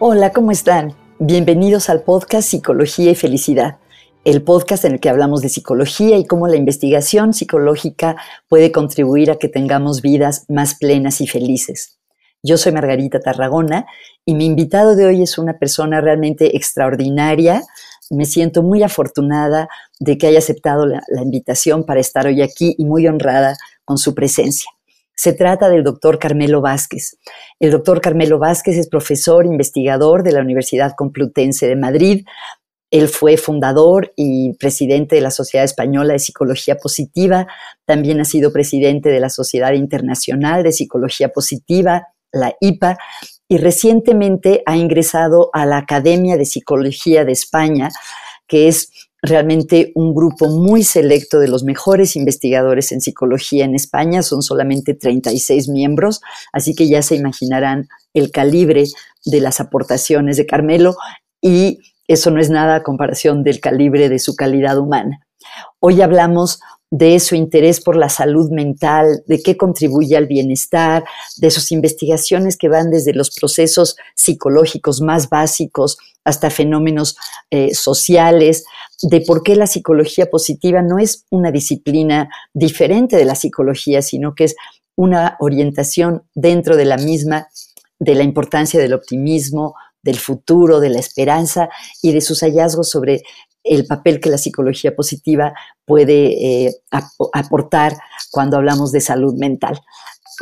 Hola, ¿cómo están? Bienvenidos al podcast Psicología y Felicidad, el podcast en el que hablamos de psicología y cómo la investigación psicológica puede contribuir a que tengamos vidas más plenas y felices. Yo soy Margarita Tarragona y mi invitado de hoy es una persona realmente extraordinaria. Me siento muy afortunada de que haya aceptado la, invitación para estar hoy aquí y muy honrada con su presencia. Se trata del doctor Carmelo Vázquez. El doctor Carmelo Vázquez es profesor investigador de la Universidad Complutense de Madrid. Él fue fundador y presidente de la Sociedad Española de Psicología Positiva. También ha sido presidente de la Sociedad Internacional de Psicología Positiva, la IPA, y recientemente ha ingresado a la Academia de Psicología de España, que es realmente un grupo muy selecto de los mejores investigadores en psicología en España, son solamente 36 miembros, así que ya se imaginarán el calibre de las aportaciones de Carmelo y eso no es nada a comparación del calibre de su calidad humana. Hoy hablamos de su interés por la salud mental, de qué contribuye al bienestar, de sus investigaciones que van desde los procesos psicológicos más básicos hasta fenómenos eh, sociales, de por qué la psicología positiva no es una disciplina diferente de la psicología, sino que es una orientación dentro de la misma, de la importancia del optimismo, del futuro, de la esperanza y de sus hallazgos sobre el papel que la psicología positiva puede eh, aportar cuando hablamos de salud mental.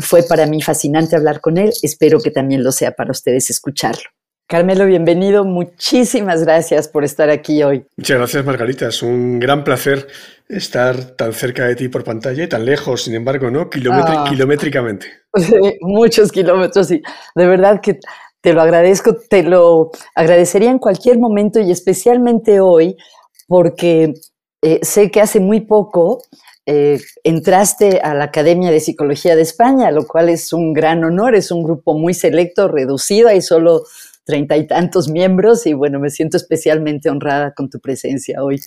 Fue para mí fascinante hablar con él, espero que también lo sea para ustedes escucharlo. Carmelo, bienvenido. Muchísimas gracias por estar aquí hoy. Muchas gracias, Margarita. Es un gran placer estar tan cerca de ti por pantalla y tan lejos, sin embargo, ¿no? Ah. Kilométricamente. muchos kilómetros y de verdad que te lo agradezco, te lo agradecería en cualquier momento y especialmente hoy porque eh, sé que hace muy poco eh, entraste a la Academia de Psicología de España, lo cual es un gran honor, es un grupo muy selecto, reducido, hay solo treinta y tantos miembros y bueno, me siento especialmente honrada con tu presencia hoy.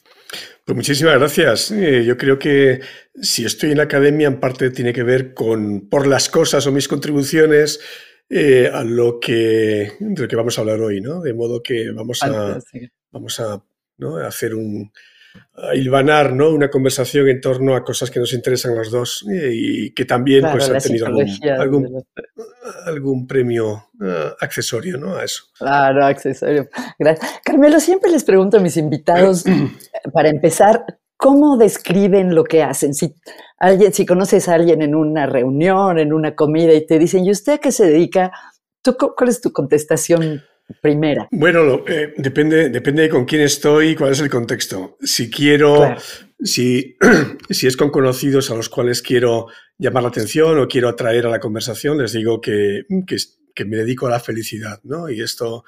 Pues muchísimas gracias. Eh, yo creo que si estoy en la academia en parte tiene que ver con por las cosas o mis contribuciones a lo que, de lo que vamos a hablar hoy, ¿no? De modo que vamos a, vamos a ¿no? hacer un, a hilvanar ¿no? una conversación en torno a cosas que nos interesan los dos y que también pues, han tenido algún, algún, premio uh, accesorio ¿no? a eso. Claro, accesorio. Gracias. Carmelo, siempre les pregunto a mis invitados, para empezar, ¿cómo describen lo que hacen? Si, alguien, si conoces a alguien en una reunión, en una comida y te dicen, ¿y usted a qué se dedica? ¿Tú, ¿Cuál es tu contestación primera? Bueno, eh, depende, depende de con quién estoy y cuál es el contexto. Si quiero, si, si es con conocidos a los cuales quiero llamar la atención o quiero atraer a la conversación, les digo que, que que me dedico a la felicidad, ¿no? Y esto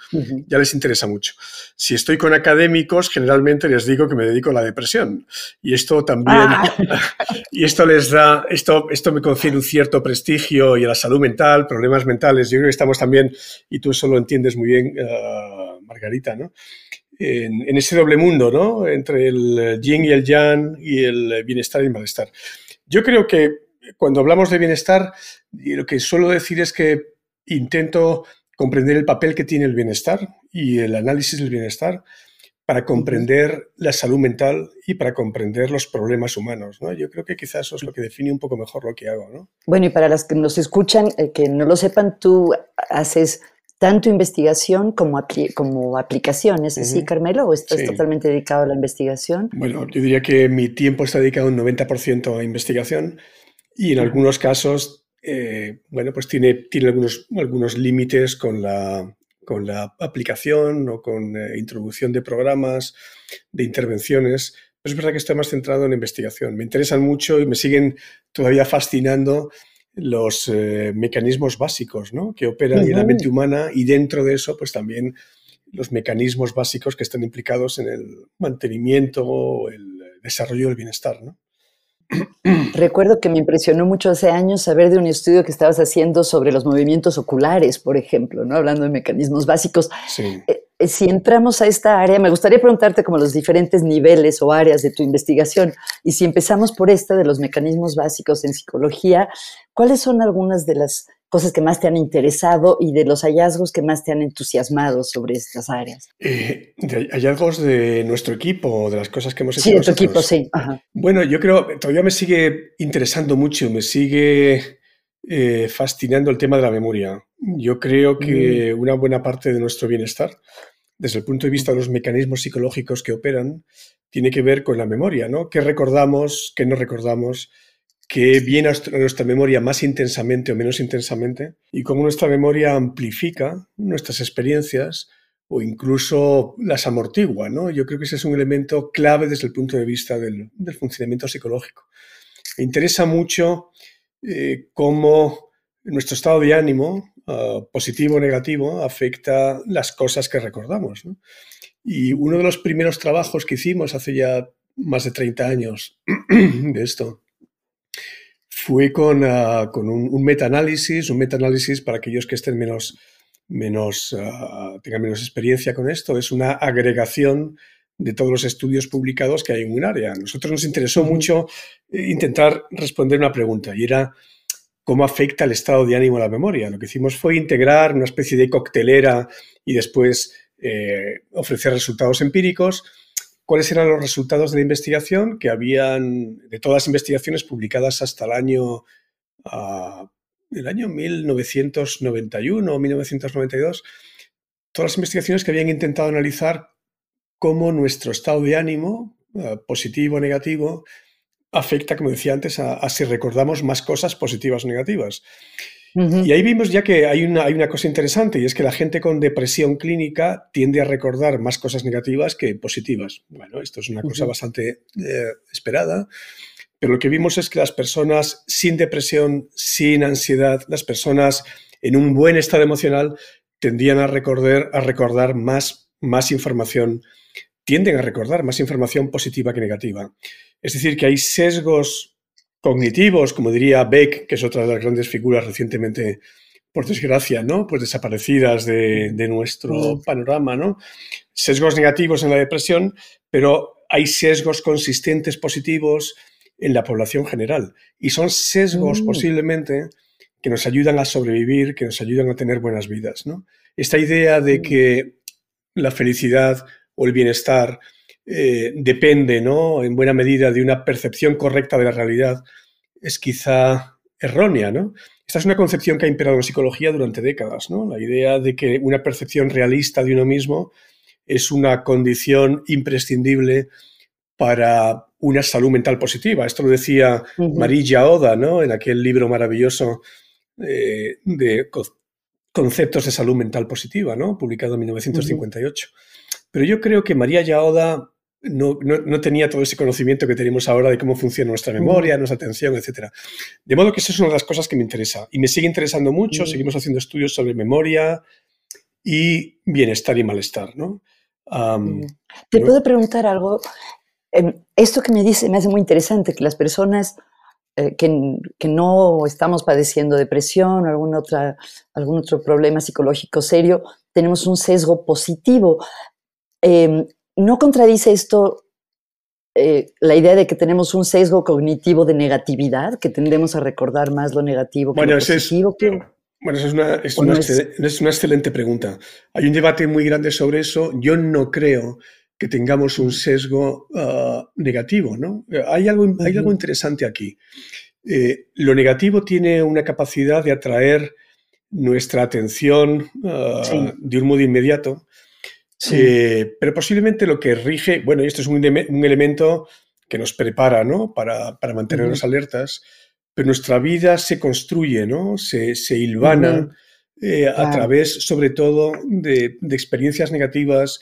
ya les interesa mucho. Si estoy con académicos, generalmente les digo que me dedico a la depresión. Y esto también, ah. y esto les da, esto, esto me confiere un cierto prestigio y a la salud mental, problemas mentales. Yo creo que estamos también, y tú eso lo entiendes muy bien, uh, Margarita, ¿no? En, en, ese doble mundo, ¿no? Entre el yin y el yang y el bienestar y el malestar. Yo creo que cuando hablamos de bienestar, lo que suelo decir es que intento comprender el papel que tiene el bienestar y el análisis del bienestar para comprender la salud mental y para comprender los problemas humanos. ¿no? Yo creo que quizás eso es lo que define un poco mejor lo que hago. ¿no? Bueno, y para las que nos escuchan, eh, que no lo sepan, tú haces tanto investigación como, como aplicaciones, ¿así, Carmelo? ¿O estás totalmente dedicado a la investigación? Bueno, yo diría que mi tiempo está dedicado un 90% a investigación y en algunos casos eh, bueno, pues tiene, tiene algunos, algunos límites con la, con la aplicación o con eh, introducción de programas, de intervenciones. Pero es verdad que estoy más centrado en investigación. Me interesan mucho y me siguen todavía fascinando los eh, mecanismos básicos ¿no? que operan en la mente humana y dentro de eso, pues también los mecanismos básicos que están implicados en el mantenimiento o el desarrollo del bienestar. ¿no? Recuerdo que me impresionó mucho hace años saber de un estudio que estabas haciendo sobre los movimientos oculares, por ejemplo, ¿no? hablando de mecanismos básicos. Eh, eh, si entramos a esta área, me gustaría preguntarte como los diferentes niveles o áreas de tu investigación. Y si empezamos por esta de los mecanismos básicos en psicología, ¿cuáles son algunas de las cosas que más te han interesado y de los hallazgos que más te han entusiasmado sobre estas áreas. Eh, hallazgos de nuestro equipo, de las cosas que hemos hecho. Sí, de tu equipo, sí. Bueno, yo creo, todavía me sigue interesando mucho, me sigue eh, fascinando el tema de la memoria. Yo creo que mm. una buena parte de nuestro bienestar, desde el punto de vista de los mecanismos psicológicos que operan, tiene que ver con la memoria, ¿no? ¿Qué recordamos, qué no recordamos? ¿Qué viene a nuestra memoria más intensamente o menos intensamente? Y cómo nuestra memoria amplifica nuestras experiencias o incluso las amortigua, ¿no? Yo creo que ese es un elemento clave desde el punto de vista del, funcionamiento psicológico. Me interesa mucho eh, cómo nuestro estado de ánimo, ah, positivo o negativo, afecta las cosas que recordamos. Y uno de los primeros trabajos que hicimos hace ya más de 30 años de esto fue con, ah, con un, un metaanálisis, un metaanálisis para aquellos que estén menos, menos, ah, tengan menos experiencia con esto, es una agregación de todos los estudios publicados que hay en un área. A nosotros nos interesó mucho eh, intentar responder una pregunta y era cómo afecta el estado de ánimo a la memoria. Lo que hicimos fue integrar una especie de coctelera y después eh, ofrecer resultados empíricos. ¿Cuáles eran los resultados de la investigación? Que habían, de todas las investigaciones publicadas hasta el año, uh, el año 1991 o 1992, todas las investigaciones que habían intentado analizar cómo nuestro estado de ánimo, uh, positivo o negativo, afecta, como decía antes, a, si recordamos más cosas positivas o negativas. Y ahí vimos ya que hay una, hay una cosa interesante y es que la gente con depresión clínica tiende a recordar más cosas negativas que positivas. Bueno, esto es una cosa bastante eh, esperada, pero lo que vimos es que las personas sin depresión, sin ansiedad, las personas en un buen estado emocional tendían a recordar, a recordar más, más información, tienden a recordar más información positiva que negativa. Es decir, que hay sesgos cognitivos, como diría Beck, que es otra de las grandes figuras recientemente, por desgracia, ¿no? Pues desaparecidas de, nuestro mm. panorama, ¿no? Sesgos negativos en la depresión, pero hay sesgos consistentes positivos en la población general. Y son sesgos mm. posiblemente que nos ayudan a sobrevivir, que nos ayudan a tener buenas vidas, ¿no? Esta idea de mm. que la felicidad o el bienestar eh, depende, ¿no? En buena medida de una percepción correcta de la realidad, es quizá errónea, ¿no? Esta es una concepción que ha imperado en psicología durante décadas, ¿no? La idea de que una percepción realista de uno mismo es una condición imprescindible para una salud mental positiva. Esto lo decía Marilla Oda, ¿no? En aquel libro maravilloso eh, de conceptos de salud mental positiva, ¿no? Publicado en 1958. Pero yo creo que María Yaoda no, tenía todo ese conocimiento que tenemos ahora de cómo funciona nuestra memoria, nuestra atención, etc. De modo que eso es una de las cosas que me interesa. Y me sigue interesando mucho. Seguimos haciendo estudios sobre memoria y bienestar y malestar. ¿no? Te puedo preguntar algo. Em, esto que me dice me hace muy interesante, que las personas eh, que, no estamos padeciendo depresión o algún, otra, algún otro problema psicológico serio, tenemos un sesgo positivo. Em, ¿No contradice esto eh, la idea de que tenemos un sesgo cognitivo de negatividad, que tendemos a recordar más lo negativo que bueno, lo positivo? Es, bueno, eso es una, es una, es una, excelente pregunta. Hay un debate muy grande sobre eso. Yo no creo que tengamos un sesgo ah, negativo, ¿no? Hay algo, hay algo interesante aquí. Eh, lo negativo tiene una capacidad de atraer nuestra atención ah, de un modo inmediato Sí. pero posiblemente lo que rige, bueno, y esto es un, elemento que nos prepara, ¿no? Para, mantenernos alertas, pero nuestra vida se construye, ¿no? Se, se hilvana eh, a través, sobre todo, de, experiencias negativas,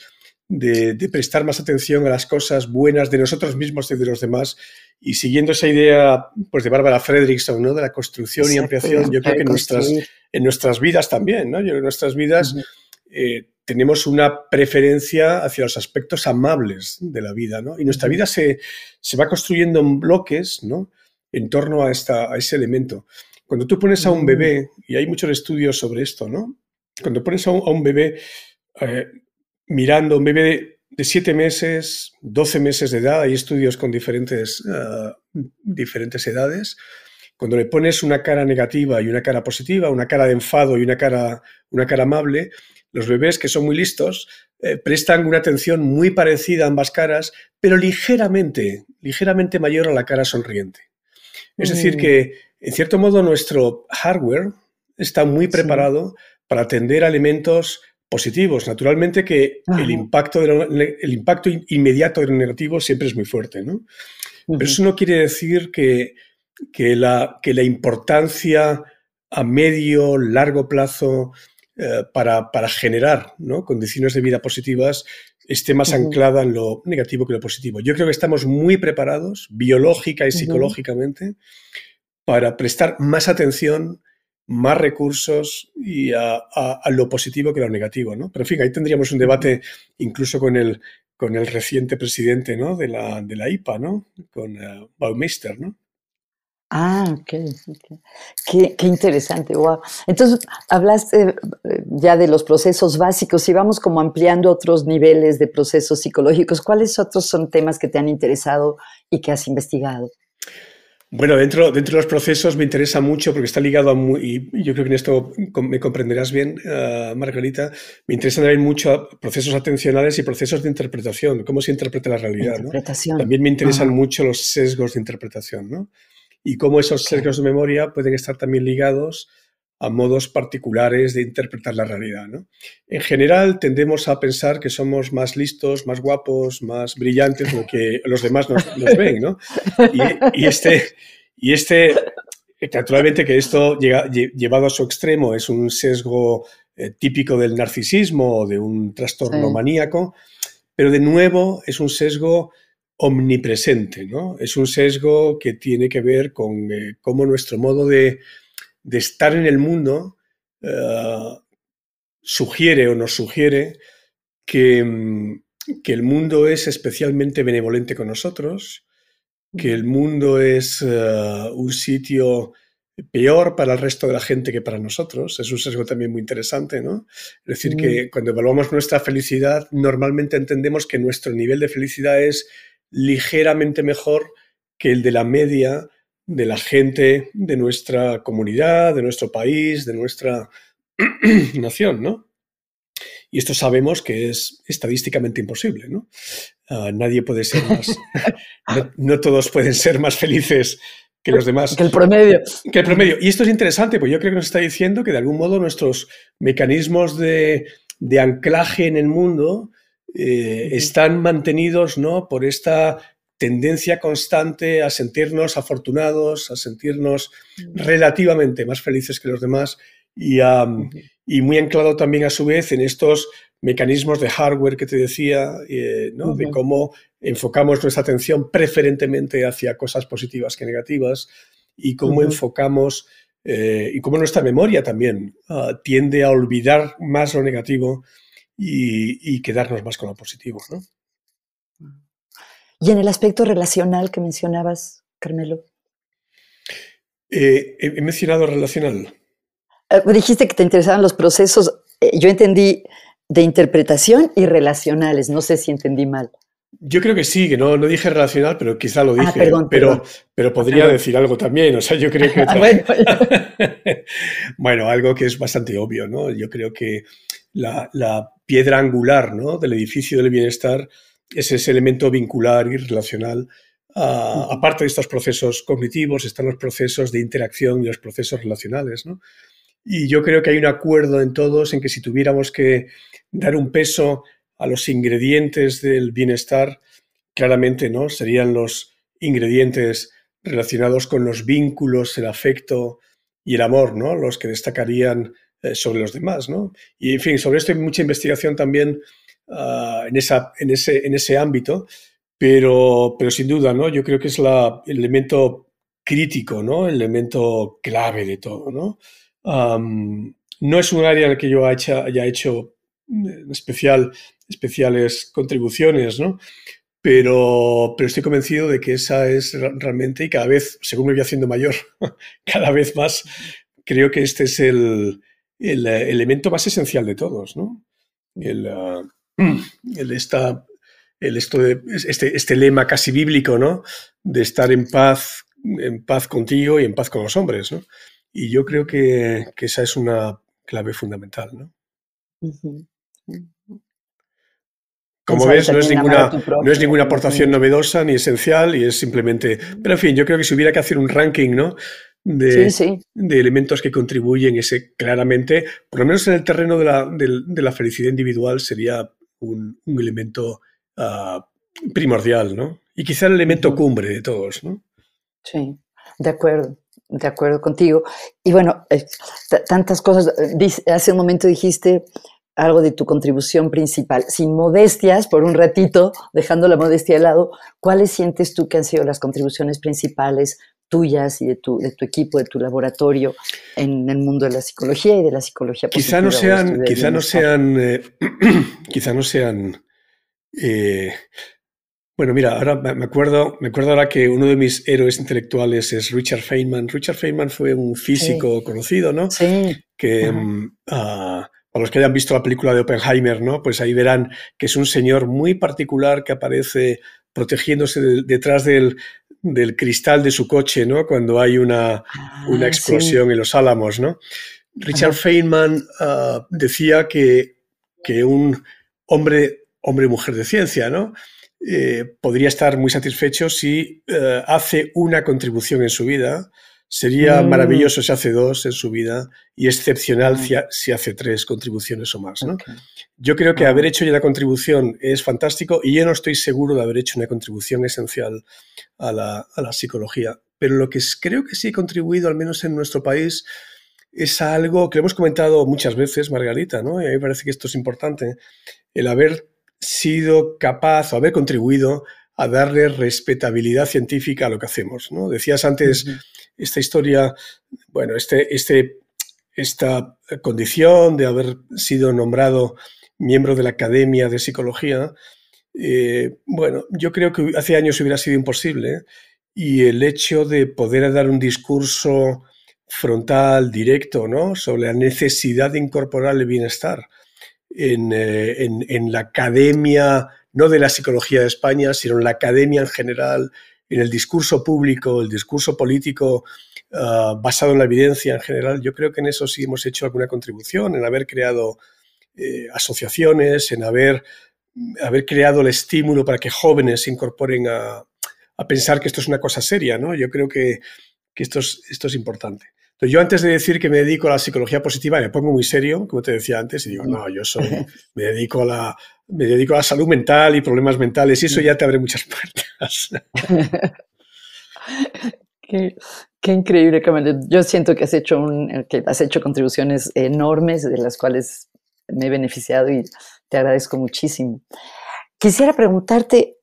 de, prestar más atención a las cosas buenas de nosotros mismos y de los demás. Y siguiendo esa idea pues, de Bárbara Fredrickson, ¿no? de la construcción y ampliación, yo creo que en nuestras, en nuestras vidas también, ¿no? Yo en nuestras vidas tenemos una preferencia hacia los aspectos amables de la vida, ¿no? Y nuestra vida se, va construyendo en bloques, ¿no? En torno a, esta, a ese elemento. Cuando tú pones a un bebé, y hay muchos estudios sobre esto, ¿no? Cuando pones a un, bebé eh, mirando, un bebé de, siete meses, 12 meses de edad, hay estudios con diferentes, eh, diferentes edades, cuando le pones una cara negativa y una cara positiva, una cara de enfado y una cara, una cara amable, los bebés que son muy listos eh, prestan una atención muy parecida a ambas caras, pero ligeramente, ligeramente mayor a la cara sonriente. Es decir, mm. que en cierto modo nuestro hardware está muy preparado para atender a elementos positivos. Naturalmente que el impacto, el impacto inmediato del negativo siempre es muy fuerte, ¿no? Pero eso no quiere decir que, que, la, que la importancia a medio, largo plazo eh, para, para, generar ¿no? condiciones de vida positivas esté más anclada en lo negativo que lo positivo. Yo creo que estamos muy preparados, biológica y psicológicamente, para prestar más atención, más recursos y a, lo positivo que a lo negativo. ¿no? Pero en fin, ahí tendríamos un debate incluso con el, con el reciente presidente ¿no? de, la, de la IPA, ¿no? con uh, Baumeister. ¿no? Ah, ok. Qué, qué, interesante, wow. Entonces, hablaste eh, ya de los procesos básicos y vamos como ampliando otros niveles de procesos psicológicos. ¿Cuáles otros son temas que te han interesado y que has investigado? Bueno, dentro, dentro de los procesos me interesa mucho porque está ligado a muy, y yo creo que en esto me comprenderás bien, uh, Margarita, me interesan también mucho procesos atencionales y procesos de interpretación, cómo se interpreta la realidad. Interpretación. También me interesan mucho los sesgos de interpretación, ¿no? Y cómo esos sesgos de memoria pueden estar también ligados a modos particulares de interpretar la realidad. En general tendemos a pensar que somos más listos, más guapos, más brillantes de lo que los demás nos, ven. ¿no? Y, este, y este, naturalmente que esto llevado a su extremo es un sesgo eh, típico del narcisismo o de un trastorno maníaco, pero de nuevo es un sesgo omnipresente, ¿no? Es un sesgo que tiene que ver con eh, cómo nuestro modo de, estar en el mundo eh, sugiere o nos sugiere que, mm, que, el mundo es especialmente benevolente con nosotros, que el mundo es eh, un sitio peor para el resto de la gente que para nosotros. Es un sesgo también muy interesante, ¿no? Es decir, que cuando evaluamos nuestra felicidad, normalmente entendemos que nuestro nivel de felicidad es ligeramente mejor que el de la media de la gente de nuestra comunidad, de nuestro país, de nuestra nación, ¿no? Y esto sabemos que es estadísticamente imposible, ¿no? Ah, nadie puede ser más, no, todos pueden ser más felices que los demás. Que el promedio. Que el promedio. Y esto es interesante, pues yo creo que nos está diciendo que de algún modo nuestros mecanismos de, de anclaje en el mundo eh, están mantenidos ¿no? por esta tendencia constante a sentirnos afortunados, a sentirnos relativamente más felices que los demás y, y muy anclado también a su vez en estos mecanismos de hardware que te decía, eh, ¿no? de cómo enfocamos nuestra atención preferentemente hacia cosas positivas que negativas y cómo enfocamos eh, y cómo nuestra memoria también ah, tiende a olvidar más lo negativo y, quedarnos más con lo positivo. ¿no? Y en el aspecto relacional que mencionabas, Carmelo. Eh, he mencionado relacional. Eh, dijiste que te interesaban los procesos, eh, yo entendí de interpretación y relacionales, no sé si entendí mal. Yo creo que sí, que no, no dije relacional, pero quizá lo ah, dije. pero, pero podría decir algo también. O sea, yo creo que. Ah, bueno, algo que es bastante obvio, ¿no? Yo creo que la, piedra angular ¿no? del edificio del bienestar es ese elemento vincular y relacional. aparte de estos procesos cognitivos, están los procesos de interacción y los procesos relacionales. ¿no? Y yo creo que hay un acuerdo en todos en que si tuviéramos que dar un peso a los ingredientes del bienestar, claramente ¿no? serían los ingredientes relacionados con los vínculos, el afecto y el amor, ¿no? los que destacarían eh, sobre los demás. ¿no? Y en fin, sobre esto hay mucha investigación también ah, en, en, ese, en ese ámbito, pero, pero sin duda, ¿no? yo creo que es la, el elemento crítico, ¿no? el elemento clave de todo. ¿no? no es un área en el que yo haya hecho mm, especial, especiales contribuciones, ¿no? Pero, pero, estoy convencido de que esa es realmente, y cada vez, según me voy haciendo mayor, cada vez más, creo que este es el, el eh, elemento más esencial de todos, ¿no? El, ah, el, esta, el esto de, este, este lema casi bíblico, ¿no? De estar en paz en paz contigo y en paz con los hombres, ¿no? Y yo creo que, esa es una clave fundamental, ¿no? Como ves, no es, ninguna, no es ninguna aportación novedosa ni esencial y es simplemente... Pero en fin, yo creo que si hubiera que hacer un ranking, ¿no? De, de elementos que contribuyen ese claramente, por lo menos en el terreno de la, de, la felicidad individual, sería un, un elemento ah, primordial, ¿no? Y quizá el elemento cumbre de todos, ¿no? Sí, de acuerdo, de acuerdo contigo. Y bueno, eh, tantas cosas. Eh, hace un momento dijiste algo de tu contribución principal. Sin modestias, por un ratito, dejando la modestia de lado, ¿cuáles sientes tú que han sido las contribuciones principales tuyas y de tu, de tu equipo, de tu laboratorio en el mundo de la psicología y de la psicología quizá no sean, quizá no sean, eh, quizá no sean bueno, mira, ahora me acuerdo, me acuerdo ahora que uno de mis héroes intelectuales es Richard Feynman. Richard Feynman fue un físico conocido, ¿no? Sí. Que mm, ah, para los que hayan visto la película de Oppenheimer, ¿no? Pues ahí verán que es un señor muy particular que aparece protegiéndose detrás del, cristal de su coche, ¿no? Cuando hay una, ah, una explosión en los álamos, ¿no? Richard Feynman ah, decía que, que un hombre, hombre mujer de ciencia, ¿no? Eh, podría estar muy satisfecho si eh, hace una contribución en su vida. Sería mm. maravilloso si hace dos en su vida y excepcional mm. si, hace tres contribuciones o más. Yo creo que haber hecho ya la contribución es fantástico y yo no estoy seguro de haber hecho una contribución esencial a la, psicología. Pero lo que creo que sí he contribuido, al menos en nuestro país, es algo que hemos comentado muchas veces, Margarita, ¿no? y a mí me parece que esto es importante, el haber sido capaz o haber contribuido a darle respetabilidad científica a lo que hacemos. ¿no? Decías antes esta historia, bueno, este, este, esta condición de haber sido nombrado miembro de la Academia de Psicología, eh, bueno, yo creo que hace años hubiera sido imposible y el hecho de poder dar un discurso frontal, directo, ¿no? sobre la necesidad de incorporar el bienestar eh, en, la academia, no de la psicología de España, sino en la academia en general, en el discurso público, el discurso político ah, basado en la evidencia en general. Yo creo que en eso sí hemos hecho alguna contribución, en haber creado eh, asociaciones, en haber, haber creado el estímulo para que jóvenes se incorporen a, pensar que esto es una cosa seria. ¿no? Yo creo que, esto, esto es importante yo antes de decir que me dedico a la psicología positiva, me pongo muy serio, como te decía antes, y digo, no, yo soy, me dedico a la, me dedico a salud mental y problemas mentales, y eso ya te abre muchas puertas. qué, increíble, Yo siento que has hecho un, que has hecho contribuciones enormes de las cuales me he beneficiado y te agradezco muchísimo. Quisiera preguntarte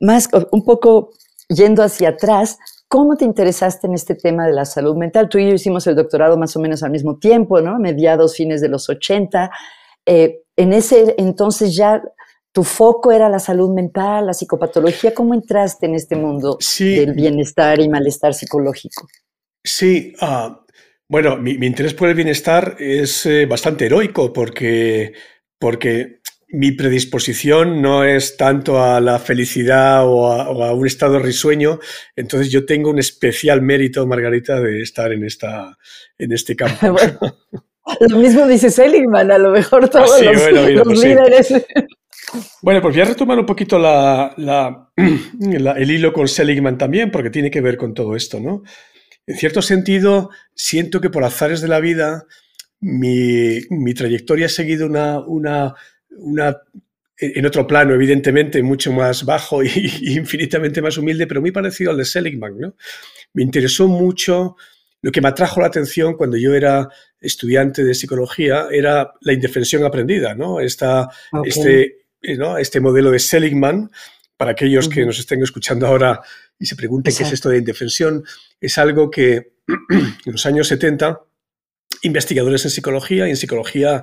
más, un poco yendo hacia atrás, ¿Cómo te interesaste en este tema de la salud mental? Tú y yo hicimos el doctorado más o menos al mismo tiempo, ¿no? Mediados, fines de los 80. Eh, en ese entonces ya tu foco era la salud mental, la psicopatología. ¿Cómo entraste en este mundo del bienestar y malestar psicológico? Sí, ah, bueno, mi, interés por el bienestar es eh, bastante heroico porque, porque mi predisposición no es tanto a la felicidad o a, un estado risueño, entonces yo tengo un especial mérito, Margarita, de estar en, esta, en este campo. lo mismo dice Seligman, a lo mejor todos ah, los, pues líderes. Bueno, pues voy a retomar un poquito la, el hilo con Seligman también, porque tiene que ver con todo esto, ¿no? En cierto sentido, siento que por azares de la vida, mi, mi trayectoria ha seguido una, una una, en otro plano, evidentemente, mucho más bajo y, infinitamente más humilde, pero muy parecido al de Seligman. ¿no? Me interesó mucho, lo que me atrajo la atención cuando yo era estudiante de psicología era la indefensión aprendida, ¿no? Esta, este, eh, ¿no? este modelo de Seligman, para aquellos que nos estén escuchando ahora y se pregunten qué es esto de indefensión, es algo que en los años 70 investigadores en psicología y en psicología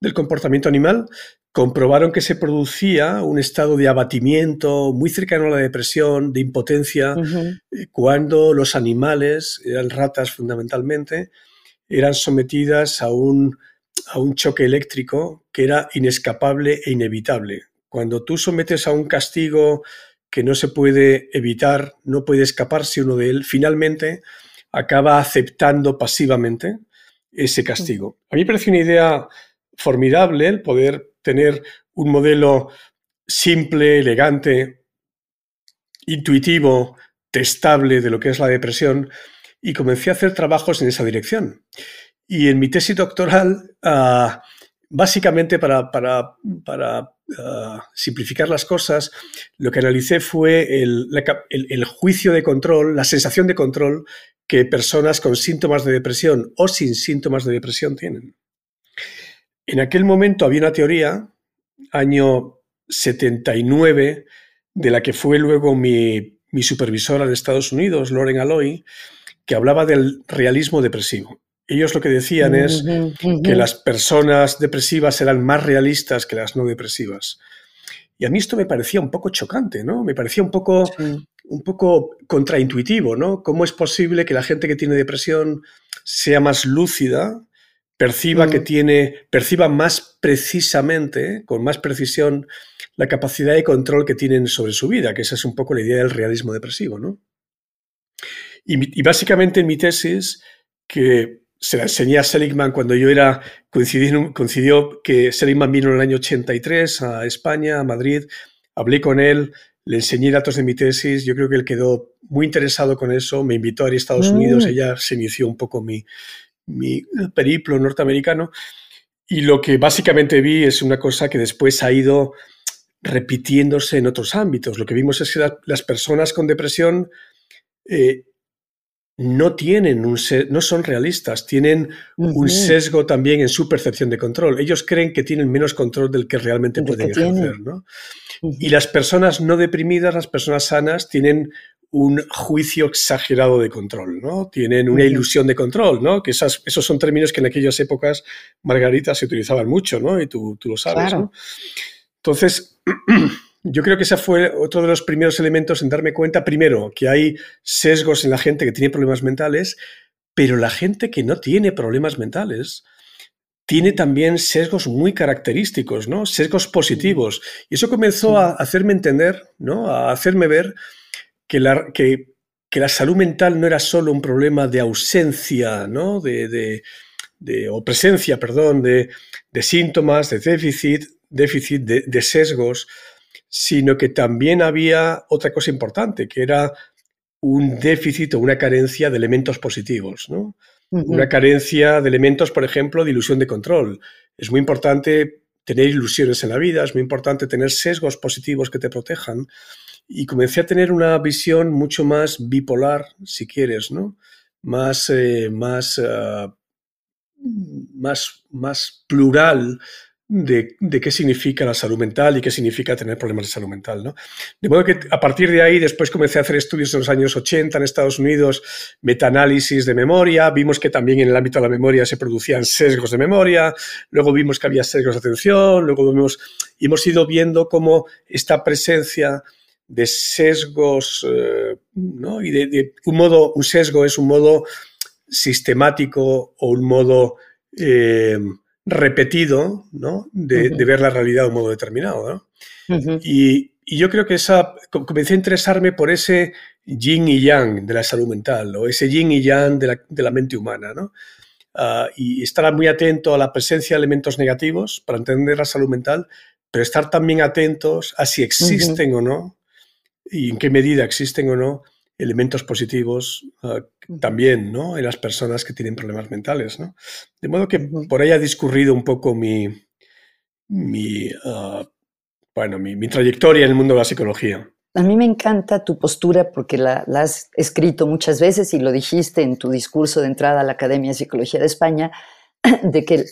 del comportamiento animal comprobaron que se producía un estado de abatimiento muy cercano a la depresión, de impotencia, eh, cuando los animales, eran ratas fundamentalmente, eran sometidas a un, a un choque eléctrico que era inescapable e inevitable. Cuando tú sometes a un castigo que no se puede evitar, no puede escaparse uno de él, finalmente acaba aceptando pasivamente ese castigo. A mí me parece una idea formidable el poder tener un modelo simple, elegante, intuitivo, testable de lo que es la depresión y comencé a hacer trabajos en esa dirección. Y en mi tesis doctoral, ah, básicamente para, ah, simplificar las cosas, lo que analicé fue el, juicio de control, la sensación de control que personas con síntomas de depresión o sin síntomas de depresión tienen. En aquel momento había una teoría, año 79, de la que fue luego mi, mi supervisora en Estados Unidos, Lauren Alloy, que hablaba del realismo depresivo. Ellos lo que decían es que las personas depresivas eran más realistas que las no depresivas. Y a mí esto me parecía un poco chocante, ¿no? Me parecía un poco, un poco contraintuitivo, ¿no? ¿Cómo es posible que la gente que tiene depresión sea más lúcida, perciba que mm. tiene, perciba más precisamente, con más precisión, la capacidad de control que tienen sobre su vida, que esa es un poco la idea del realismo depresivo, ¿no? Y, y básicamente en mi tesis, que se la enseñé a Seligman cuando yo era, coincidió, coincidió que Seligman vino en el año 83 a España, a Madrid, hablé con él, le enseñé datos de mi tesis, yo creo que él quedó muy interesado con eso, me invitó a ir a Estados Unidos, mm. ella se inició un poco mi, mi periplo norteamericano y lo que básicamente vi es una cosa que después ha ido repitiéndose en otros ámbitos. Lo que vimos es que las personas con depresión eh, no tienen un no son realistas, tienen un sesgo también en su percepción de control. Ellos creen que tienen menos control del que realmente pueden ejercer. ¿no? Y las personas no deprimidas, las personas sanas, tienen un juicio exagerado de control, ¿no? Tienen una ilusión de control, ¿no? Que esas, esos son términos que en aquellas épocas, Margarita, se utilizaban mucho, ¿no? Y tú, tú lo sabes, ¿no? Entonces, yo creo que ese fue otro de los primeros elementos en darme cuenta, primero, que hay sesgos en la gente que tiene problemas mentales, pero la gente que no tiene problemas mentales tiene también sesgos muy característicos, ¿no? Sesgos positivos. Y eso comenzó a hacerme entender, ¿no? A hacerme ver que la, que, la salud mental no era solo un problema de ausencia, ¿no? De, o presencia, perdón, de, síntomas, de déficit, déficit de sesgos, sino que también había otra cosa importante, que era un déficit o una carencia de elementos positivos, ¿no? Una carencia de elementos, por ejemplo, de ilusión de control. Es muy importante tener ilusiones en la vida, es muy importante tener sesgos positivos que te protejan. Y comencé a tener una visión mucho más bipolar, si quieres, ¿no? Más, eh, más, ah, más, más plural de, qué significa la salud mental y qué significa tener problemas de salud mental. ¿no? De modo que a partir de ahí después comencé a hacer estudios en los años 80 en Estados Unidos, metaanálisis de memoria, vimos que también en el ámbito de la memoria se producían sesgos de memoria, luego vimos que había sesgos de atención, luego vimos, y hemos ido viendo cómo esta presencia de sesgos, eh, ¿no? y de, un modo, un sesgo es un modo sistemático o un modo... Eh, repetido ¿no? de, ver la realidad de un modo determinado. y, yo creo que esa, comencé a interesarme por ese yin y yang de la salud mental, o ese yin y yang de la, mente humana. ¿no? Ah, y estar muy atento a la presencia de elementos negativos para entender la salud mental, pero estar también atentos a si existen o no, y en qué medida existen o no elementos positivos ah, también ¿no? en las personas que tienen problemas mentales. ¿no? De modo que por ahí ha discurrido un poco mi, mi, ah, bueno, mi, trayectoria en el mundo de la psicología. A mí me encanta tu postura porque la, has escrito muchas veces y lo dijiste en tu discurso de entrada a la Academia de Psicología de España, de que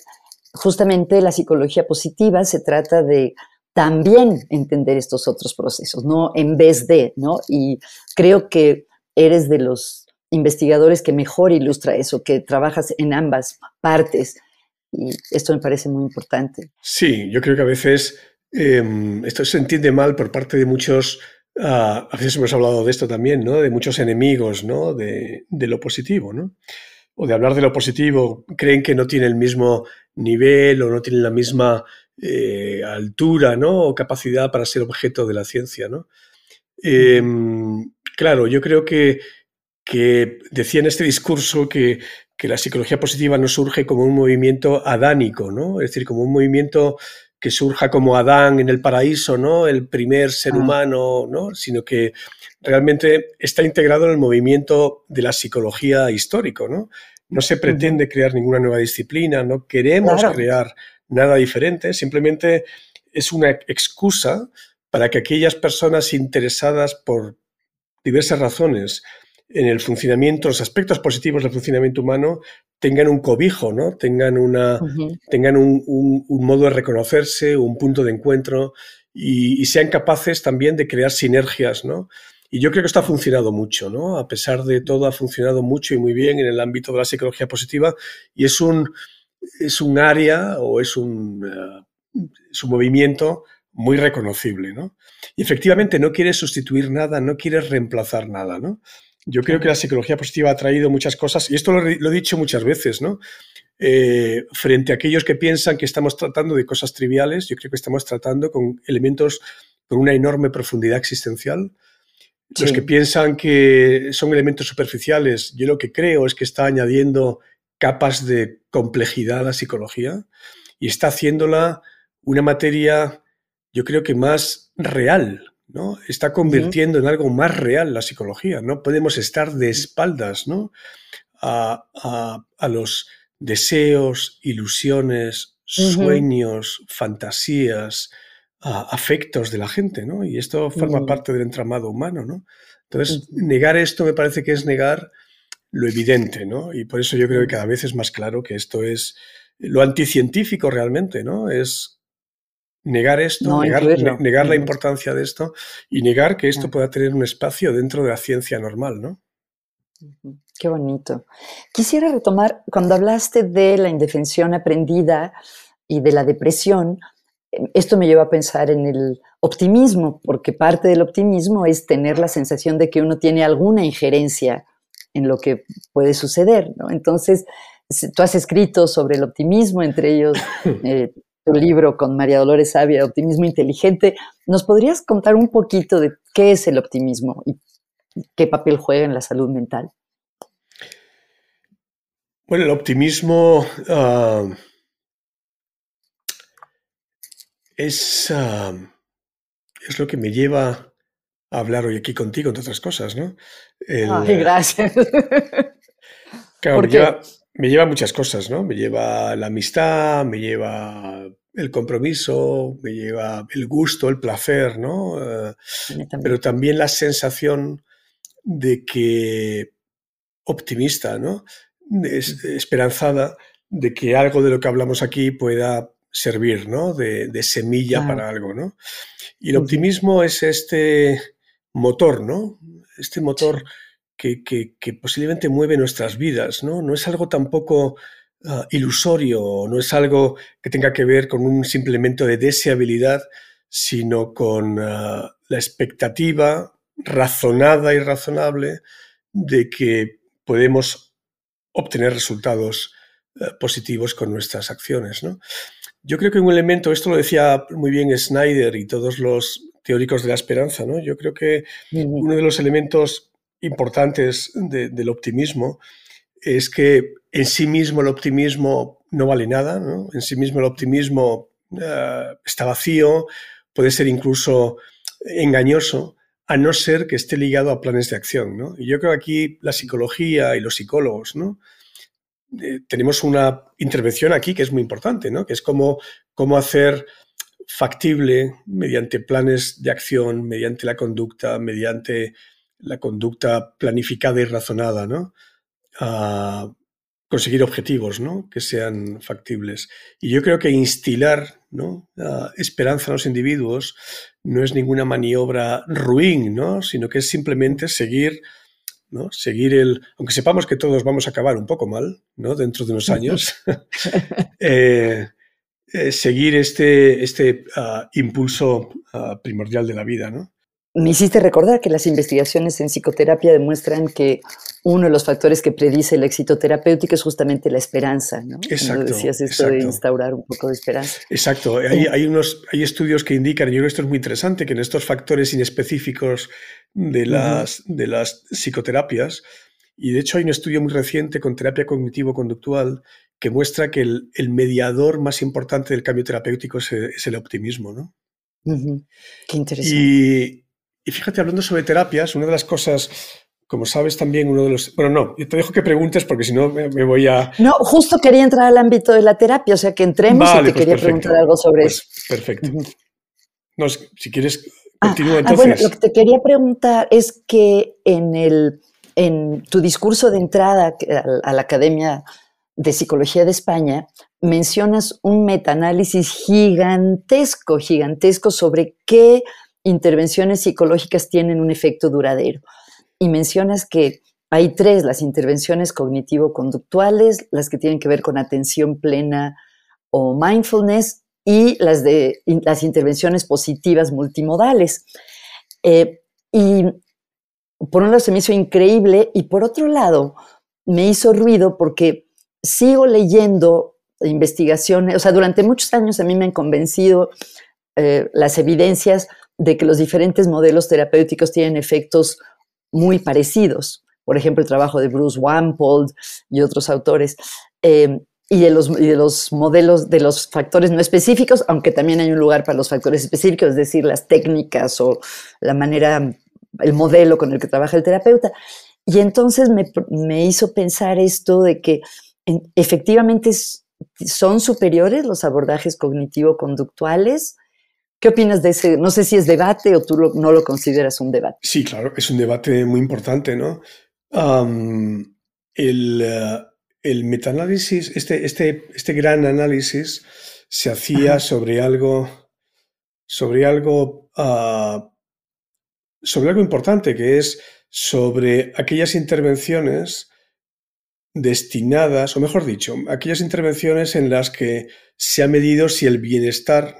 justamente la psicología positiva se trata de también entender estos otros procesos, ¿no? En vez de, ¿no? Y creo que eres de los investigadores que mejor ilustra eso, que trabajas en ambas partes. Y esto me parece muy importante. Sí, yo creo que a veces em, esto se entiende mal por parte de muchos, ah, a veces hemos hablado de esto también, ¿no? De muchos enemigos, ¿no? De, de lo positivo, ¿no? O de hablar de lo positivo, creen que no tiene el mismo nivel o no tiene la misma eh, altura ¿no? o capacidad para ser objeto de la ciencia. ¿no? Em, claro, yo creo que, que decía en este discurso que, que, la psicología positiva no surge como un movimiento adánico, ¿no? Es decir, como un movimiento que surja como Adán en el paraíso, ¿no? El primer ser ah. humano, ¿no? Sino que realmente está integrado en el movimiento de la psicología histórico, ¿no? No se pretende crear ninguna nueva disciplina, no queremos crear nada diferente, simplemente es una excusa para que aquellas personas interesadas por diversas razones en el funcionamiento, los aspectos positivos del funcionamiento humano, tengan un cobijo, ¿no? Tengan, una, tengan un, modo de reconocerse, un punto de encuentro y, sean capaces también de crear sinergias, ¿no? Y yo creo que esto ha funcionado mucho, ¿no? A pesar de todo, ha funcionado mucho y muy bien en el ámbito de la psicología positiva y es un, es un área o es un, es un movimiento muy reconocible, ¿no? Y efectivamente no quiere sustituir nada, no quiere reemplazar nada, ¿no? Yo creo que la psicología positiva ha traído muchas cosas, y esto lo, he dicho muchas veces, ¿no? Eh, frente a aquellos que piensan que estamos tratando de cosas triviales, yo creo que estamos tratando con elementos con una enorme profundidad existencial. Los que piensan que son elementos superficiales, yo lo que creo es que está añadiendo capas de complejidad a la psicología y está haciéndola una materia yo creo que más real, ¿no? Está convirtiendo en algo más real la psicología. No podemos estar de espaldas, ¿no? A, los deseos, ilusiones, sueños, fantasías, afectos de la gente, ¿no? Y esto forma parte del entramado humano, ¿no? Entonces, negar esto me parece que es negar lo evidente, ¿no? Y por eso yo creo que cada vez es más claro que esto es lo anticientífico realmente, ¿no? Es negar esto, negar, la importancia de esto y negar que esto pueda tener un espacio dentro de la ciencia normal, ¿no? Qué bonito. Quisiera retomar, cuando hablaste de la indefensión aprendida y de la depresión, em, esto me lleva a pensar en el optimismo, porque parte del optimismo es tener la sensación de que uno tiene alguna injerencia en lo que puede suceder, ¿no? Entonces, tú has escrito sobre el optimismo, entre ellos eh, tu libro con María Dolores Sabia, Optimismo Inteligente. ¿Nos podrías contar un poquito de qué es el optimismo y qué papel juega en la salud mental? Bueno, el optimismo ah, es, ah, es lo que me lleva a hablar hoy aquí contigo, entre otras cosas, ¿no? Ay, gracias. Claro, me lleva muchas cosas, ¿no? Me lleva la amistad, me lleva el compromiso, me lleva el gusto, el placer, ¿no? Eh, pero también la sensación de que optimista, ¿no? esperanzada de que algo de lo que hablamos aquí pueda servir, ¿no? De, semilla para algo, ¿no? Y el optimismo es este motor, ¿no? Este motor que, posiblemente mueve nuestras vidas, ¿no? No es algo tampoco ah, ilusorio, no es algo que tenga que ver con un simplemente de deseabilidad, sino con ah, la expectativa razonada y razonable de que podemos obtener resultados ah, positivos con nuestras acciones. ¿no? Yo creo que un elemento, esto lo decía muy bien Snyder y todos los teóricos de la esperanza, ¿no? yo creo que uno de los elementos importantes del optimismo es que en sí mismo el optimismo no vale nada, en sí mismo el optimismo eh, está vacío, puede ser incluso engañoso, a no ser que esté ligado a planes de acción. Y yo creo que aquí la psicología y los psicólogos ¿no? Eh, tenemos una intervención aquí que es muy importante, ¿no? que es cómo, cómo hacer factible mediante planes de acción, mediante la conducta, mediante la conducta planificada y razonada, ¿no? A conseguir objetivos, ¿no? Que sean factibles. Y yo creo que instilar, ¿no? esperanza en los individuos no es ninguna maniobra ruin, ¿no? Sino que es simplemente seguir, ¿no? Seguir el, aunque sepamos que todos vamos a acabar un poco mal, ¿no? Dentro de unos años, eh, eh, seguir este, este ah, impulso ah, primordial de la vida, ¿no? me hiciste recordar que las investigaciones en psicoterapia demuestran que uno de los factores que predice el éxito terapéutico es justamente la esperanza, ¿no? Exacto. decías esto de instaurar un poco de esperanza. Exacto. Hay, hay, unos, hay estudios que indican, y yo creo que esto es muy interesante, que en estos factores inespecíficos de las, de las psicoterapias, y de hecho hay un estudio muy reciente con terapia cognitivo-conductual que muestra que el, el, mediador más importante del cambio terapéutico es, es el optimismo, ¿no? Qué interesante. Y, y fíjate, hablando sobre terapias, una de las cosas, como sabes también, uno de los... Bueno, no, te dejo que preguntes porque si no me, voy a... No, justo quería entrar al ámbito de la terapia, o sea que entremos y te pues quería preguntar algo sobre pues, eso. Perfecto. No, si quieres, ah, continúa ah, entonces. bueno, lo que te quería preguntar es que en, el, en tu discurso de entrada a la Academia de Psicología de España, mencionas un metaanálisis gigantesco, gigantesco sobre qué intervenciones psicológicas tienen un efecto duradero. Y mencionas que hay tres, las intervenciones cognitivo-conductuales, las que tienen que ver con atención plena o mindfulness y las, de, las intervenciones positivas multimodales. Eh, y por un lado se me hizo increíble y por otro lado me hizo ruido porque sigo leyendo investigaciones, o sea, durante muchos años a mí me han convencido eh, las evidencias de que los diferentes modelos terapéuticos tienen efectos muy parecidos. Por ejemplo, el trabajo de Bruce Wampold y otros autores. Eh, y, de los, de los modelos, de los factores no específicos, aunque también hay un lugar para los factores específicos, es decir, las técnicas o la manera, el modelo con el que trabaja el terapeuta. Y entonces me, me hizo pensar esto de que efectivamente son superiores los abordajes cognitivo-conductuales ¿Qué opinas de ese? No sé si es debate o tú no lo consideras un debate. Sí, claro, es un debate muy importante, ¿no? el, uh, el metaanálisis, este, este, este gran análisis se hacía sobre algo, sobre algo, uh, sobre algo importante, que es sobre aquellas intervenciones destinadas, o mejor dicho, aquellas intervenciones en las que se ha medido si el bienestar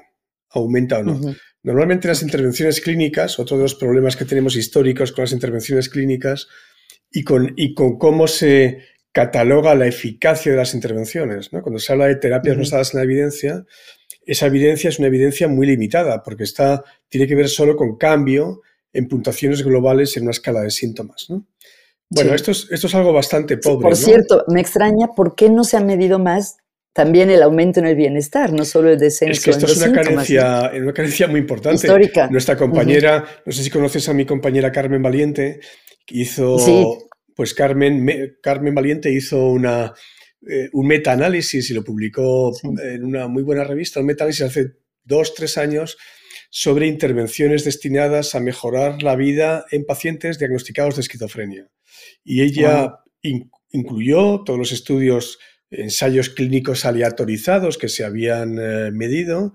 aumenta o no. Normalmente las intervenciones clínicas, otro de los problemas que tenemos históricos con las intervenciones clínicas y con, y con cómo se cataloga la eficacia de las intervenciones. Cuando se habla de terapias basadas en la evidencia, esa evidencia es una evidencia muy limitada porque está, tiene que ver solo con cambio en puntuaciones globales en una escala de síntomas. Bueno, esto, es, esto es algo bastante pobre. por cierto, me extraña por qué no se ha medido más también el aumento en el bienestar, no solo el descenso. Es que esto es una carencia, una carencia muy importante. Histórica. Nuestra compañera, no sé si conoces a mi compañera Carmen Valiente, que hizo, pues Carmen, Carmen Valiente hizo una, eh, un metaanálisis y lo publicó en una muy buena revista, un metaanálisis hace dos, tres años sobre intervenciones destinadas a mejorar la vida en pacientes diagnosticados de esquizofrenia. Y ella incluyó todos los estudios ensayos clínicos aleatorizados que se habían eh, medido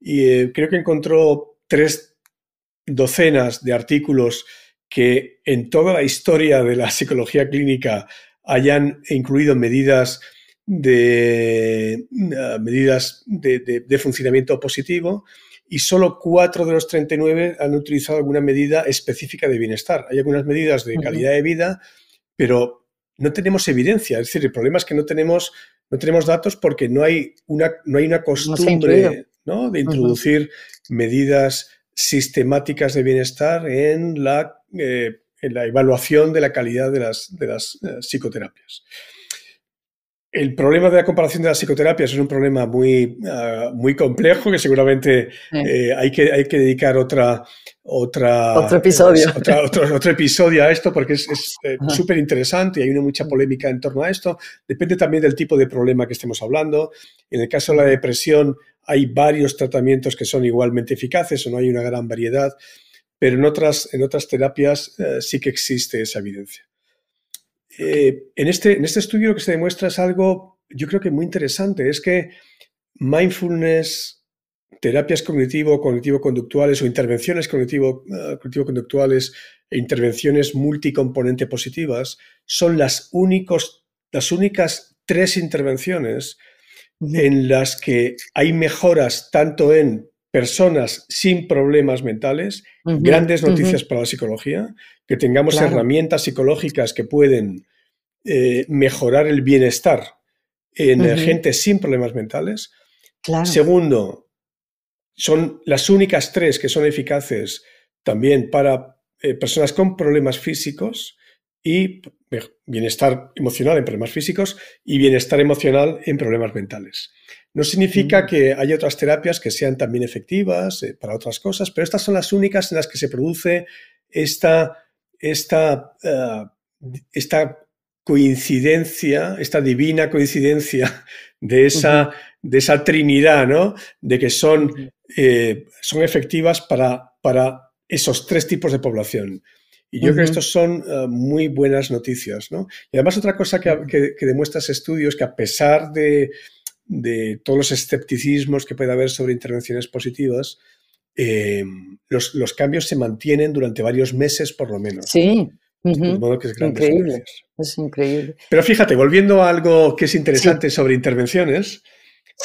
y eh, creo que encontró tres docenas de artículos que en toda la historia de la psicología clínica hayan incluido medidas de, eh, medidas de, funcionamiento positivo y solo cuatro de los 39 han utilizado alguna medida específica de bienestar. Hay algunas medidas de calidad de vida, pero no tenemos evidencia. Es decir, el problema es que no tenemos, no tenemos datos porque no hay una, no hay una costumbre de introducir medidas sistemáticas de bienestar en la, eh, en la evaluación de la calidad de las, de las eh, psicoterapias. El problema de la comparación de las psicoterapias es un problema muy, ah, muy complejo que seguramente eh, hay, que, hay que dedicar otra, otra, otro, episodio. otro, episodio a esto porque es súper interesante y hay una mucha polémica en torno a esto. Depende también del tipo de problema que estemos hablando. En el caso de la depresión hay varios tratamientos que son igualmente eficaces o no hay una gran variedad, pero en otras, en otras terapias eh, sí que existe esa evidencia. Eh, en, este, en este estudio lo que se demuestra es algo, yo creo que muy interesante, es que mindfulness, terapias cognitivo, cognitivo-conductuales o intervenciones cognitivo, eh, cognitivo-conductuales e intervenciones multicomponente positivas son las, únicos, las únicas tres intervenciones en las que hay mejoras tanto en personas sin problemas mentales, grandes noticias para la psicología, que tengamos herramientas psicológicas que pueden eh, mejorar el bienestar en gente sin problemas mentales. Segundo, son las únicas tres que son eficaces también para eh, personas con problemas físicos y bienestar emocional en problemas físicos y bienestar emocional en problemas mentales. No significa mm. que haya otras terapias que sean también efectivas eh, para otras cosas, pero estas son las únicas en las que se produce esta, esta, eh, esta coincidencia, esta divina coincidencia de esa, de esa trinidad, ¿no? De que son, eh, son efectivas para, para esos tres tipos de población. Y yo creo que estos son muy buenas noticias, ¿no? Y además otra cosa que, que, que demuestra ese estudio es que a pesar de, de todos los escepticismos que puede haber sobre intervenciones positivas, eh, los, cambios se mantienen durante varios meses por lo menos. Sí. modo que es increíble. Es increíble. Pero fíjate, volviendo a algo que es interesante sobre intervenciones,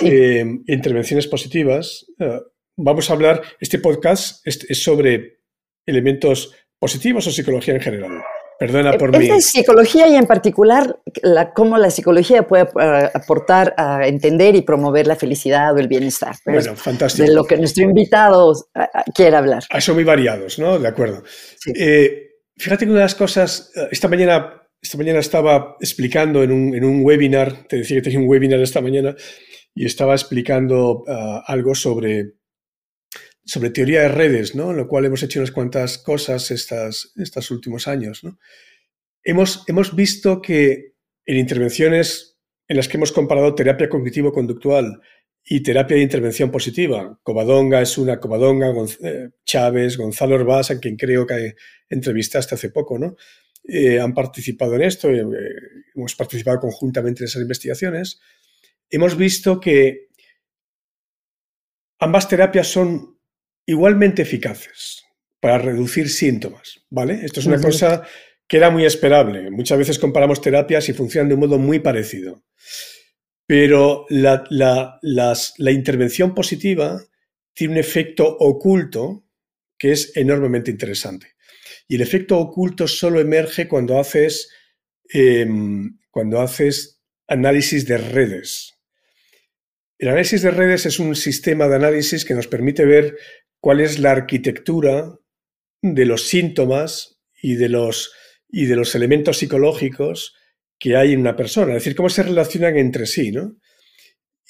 eh, intervenciones positivas, eh, vamos a hablar, este podcast es sobre elementos positivos o psicología en general. Perdona por mí. Es de psicología y en particular la, cómo la psicología puede eh, aportar a entender y promover la felicidad o el bienestar. Bueno, fantástico. De lo que nuestro invitado eh, eh, quiere hablar. Ah, son muy variados, ¿no? De acuerdo. fíjate que una de las cosas, esta mañana, esta mañana estaba explicando en un, en un webinar, te decía que tenía un webinar esta mañana, y estaba explicando ah, algo sobre sobre teoría de redes, ¿no? En lo cual hemos hecho unas cuantas cosas estas, estos últimos años. Hemos, hemos visto que en intervenciones en las que hemos comparado terapia cognitivo-conductual y terapia de intervención positiva, Covadonga es una, Covadonga, eh, Chávez, Gonzalo Orbás, a quien creo que entrevistaste hace poco, ¿no? Eh, han participado en esto, eh, hemos participado conjuntamente en esas investigaciones. Hemos visto que ambas terapias son igualmente eficaces para reducir síntomas, ¿vale? Esto es una cosa que era muy esperable. Muchas veces comparamos terapias y funcionan de un modo muy parecido. Pero la, la intervención positiva tiene un efecto oculto que es enormemente interesante. Y el efecto oculto solo emerge cuando haces, em, cuando haces análisis de redes. El análisis de redes es un sistema de análisis que nos permite ver cuál es la arquitectura de los síntomas y de los, y de los elementos psicológicos que hay en una persona, es decir, cómo se relacionan entre sí, ¿no?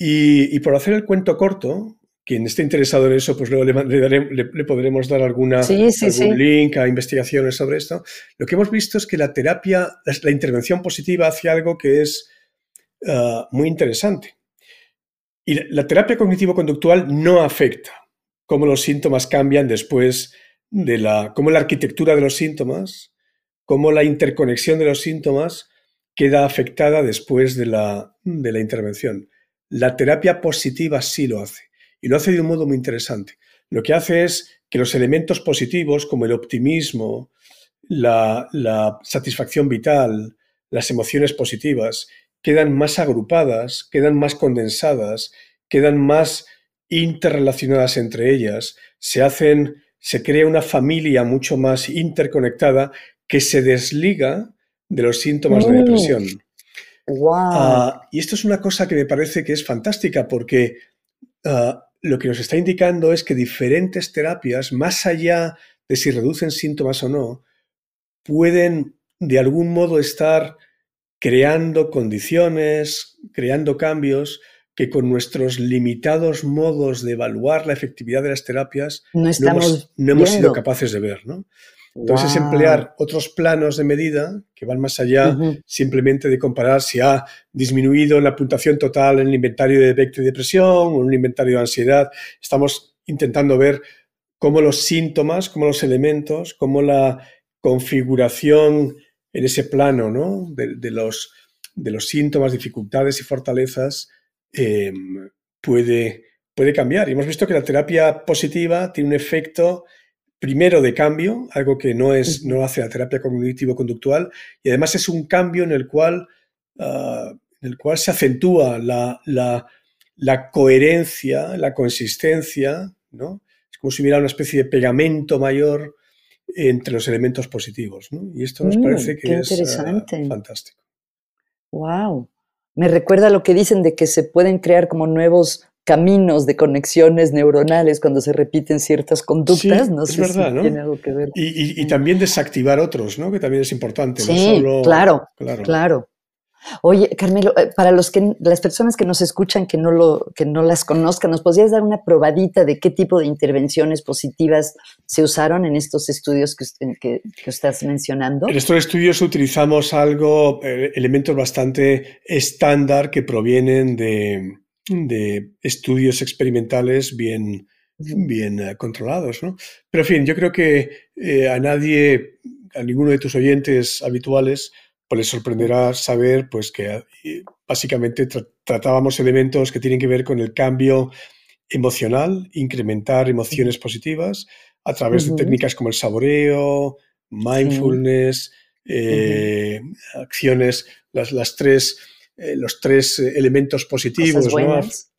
Y, por hacer el cuento corto, quien esté interesado en eso, pues luego le, podremos dar alguna, algún link a investigaciones sobre esto. Lo que hemos visto es que la terapia, la, intervención positiva hace algo que es ah, muy interesante. Y la terapia cognitivo-conductual no afecta cómo los síntomas cambian después de la, cómo la arquitectura de los síntomas, cómo la interconexión de los síntomas queda afectada después de la, de la intervención. La terapia positiva sí lo hace y lo hace de un modo muy interesante. Lo que hace es que los elementos positivos como el optimismo, la, la satisfacción vital, las emociones positivas, quedan más agrupadas, quedan más condensadas, quedan más interrelacionadas entre ellas, se hacen, se crea una familia mucho más interconectada que se desliga de los síntomas de mm. depresión. Ah, y esto es una cosa que me parece que es fantástica porque ah, lo que nos está indicando es que diferentes terapias, más allá de si reducen síntomas o no, pueden de algún modo estar creando condiciones, creando cambios que con nuestros limitados modos de evaluar la efectividad de las terapias no, hemos, sido capaces de ver. ¿no? Entonces es emplear otros planos de medida que van más allá simplemente de comparar si ha disminuido la puntuación total en el inventario de defecto y depresión o en un inventario de ansiedad. Estamos intentando ver cómo los síntomas, cómo los elementos, cómo la configuración en ese plano ¿no? de, los, de los síntomas, dificultades y fortalezas Em, puede, puede cambiar. Y hemos visto que la terapia positiva tiene un efecto primero de cambio, algo que no, es, no hace la terapia cognitivo-conductual, y además es un cambio en el cual, ah, en el cual se acentúa la, la, la, coherencia, la consistencia ¿no? Es como si hubiera una especie de pegamento mayor entre los elementos positivos, ¿no? Y esto nos mm, parece que es eh, fantástico. Wow. Me recuerda lo que dicen de que se pueden crear como nuevos caminos de conexiones neuronales cuando se repiten ciertas conductas. no es verdad, ¿no? tiene algo que ver. Y, también desactivar otros, ¿no? Que también es importante. Sí, claro, claro. Oye, Carmelo, eh, para los que, las personas que nos escuchan que no, lo, que no las conozcan, ¿nos podrías dar una probadita de qué tipo de intervenciones positivas se usaron en estos estudios que, que, estás mencionando? En estos estudios utilizamos algo, eh, elementos bastante estándar que provienen de, de estudios experimentales bien, bien eh, controlados, ¿no? Pero en fin, yo creo que a nadie, a ninguno de tus oyentes habituales, pues les sorprenderá saber pues, que eh, básicamente tratábamos elementos que tienen que ver con el cambio emocional, incrementar emociones positivas a través de técnicas como el saboreo, mindfulness, eh, acciones, las, las tres, eh, los tres elementos positivos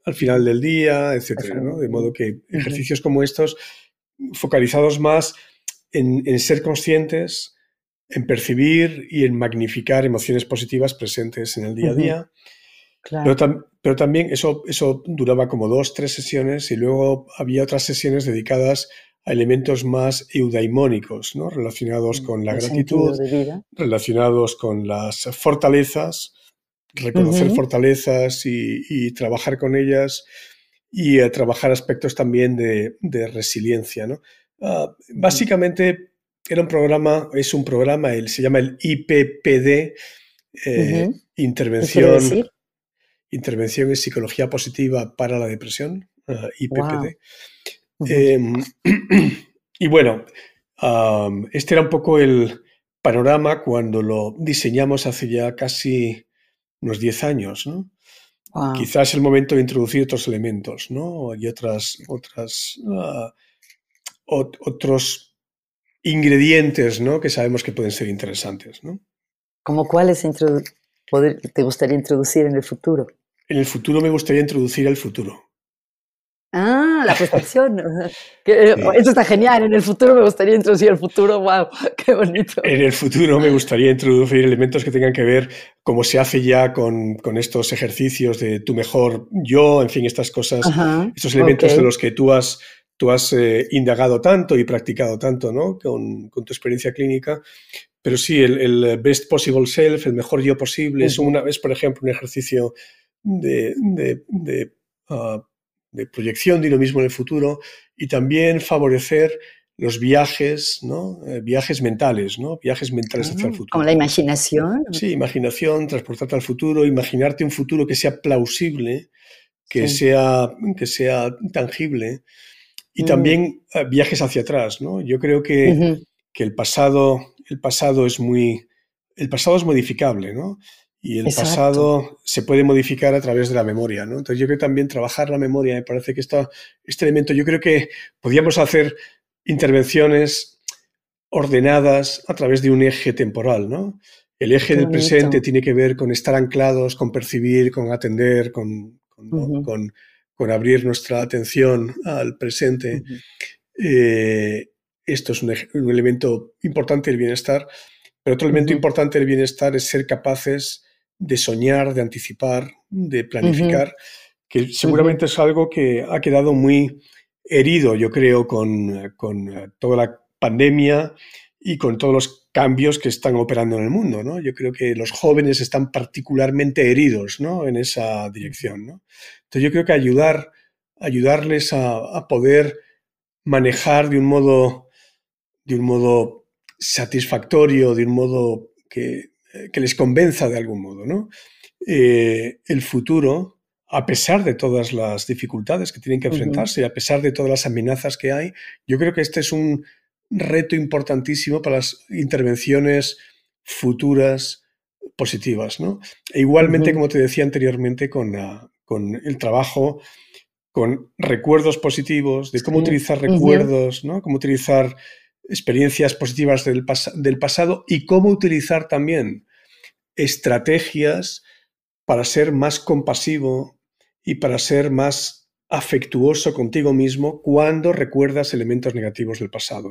al, final del día, etc. De modo que ejercicios como estos, focalizados más en, en ser conscientes, en percibir y en magnificar emociones positivas presentes en el día a día. Pero, también eso, eso duraba como dos, tres sesiones y luego había otras sesiones dedicadas a elementos más eudaimónicos, ¿no? relacionados mm, con la gratitud, relacionados con las fortalezas, reconocer fortalezas y, trabajar con ellas y eh, trabajar aspectos también de, resiliencia. ¿no? Ah, básicamente era un programa, es un programa, él se llama el IPPD, eh, intervención, intervención en psicología positiva para la depresión, ah, IPPD. Em, y bueno, este era un poco el panorama cuando lo diseñamos hace ya casi unos 10 años, ¿no? Quizás el momento de introducir otros elementos, ¿no? Y otras, otras, uh, otros ingredientes ¿no? que sabemos que pueden ser interesantes. ¿no? ¿Cómo cuáles te gustaría introducir en el futuro? En el futuro me gustaría introducir el futuro. Ah, la percepción. Eso está genial. En el futuro me gustaría introducir el futuro. ¡Wow! ¡Qué bonito! En el futuro me gustaría introducir elementos que tengan que ver, como se hace ya con, con estos ejercicios de tu mejor yo, en fin, estas cosas, estos elementos de los que tú has tú has eh, indagado tanto y practicado tanto ¿no? con, tu experiencia clínica, pero sí, el, best possible self, el mejor yo posible, es, una, vez por ejemplo, un ejercicio de, ah, de, proyección de uno mismo en el futuro y también favorecer los viajes, ¿no? Eh, viajes mentales, ¿no? Viajes mentales hacia el futuro. Como la imaginación. Sí, imaginación, transportarte al futuro, imaginarte un futuro que sea plausible, que, sea, que sea tangible y también eh, viajes hacia atrás, ¿no? Yo creo que, que, el, pasado, el pasado es muy... El pasado es modificable, ¿no? Y el pasado se puede modificar a través de la memoria, ¿no? Entonces yo creo que también trabajar la memoria, me parece que está, este elemento, yo creo que podríamos hacer intervenciones ordenadas a través de un eje temporal, ¿no? El eje del presente tiene que ver con estar anclados, con percibir, con atender, con, con con abrir nuestra atención al presente. Eh, esto es un, elemento importante del bienestar, pero otro elemento importante del bienestar es ser capaces de soñar, de anticipar, de planificar, que seguramente es algo que ha quedado muy herido, yo creo, con, con toda la pandemia y con todos los cambios que están operando en el mundo. ¿no? Yo creo que los jóvenes están particularmente heridos ¿no? en esa dirección. ¿no? Entonces yo creo que ayudar, ayudarles a, poder manejar de un modo, de un modo satisfactorio, de un modo que, les convenza de algún modo, ¿no? Eh, el futuro, a pesar de todas las dificultades que tienen que enfrentarse, a pesar de todas las amenazas que hay, yo creo que este es un reto importantísimo para las intervenciones futuras positivas. ¿no? E igualmente, como te decía anteriormente, con, con, el trabajo con recuerdos positivos, de cómo utilizar recuerdos, ¿no? cómo utilizar experiencias positivas del, del pasado y cómo utilizar también estrategias para ser más compasivo y para ser más afectuoso contigo mismo cuando recuerdas elementos negativos del pasado.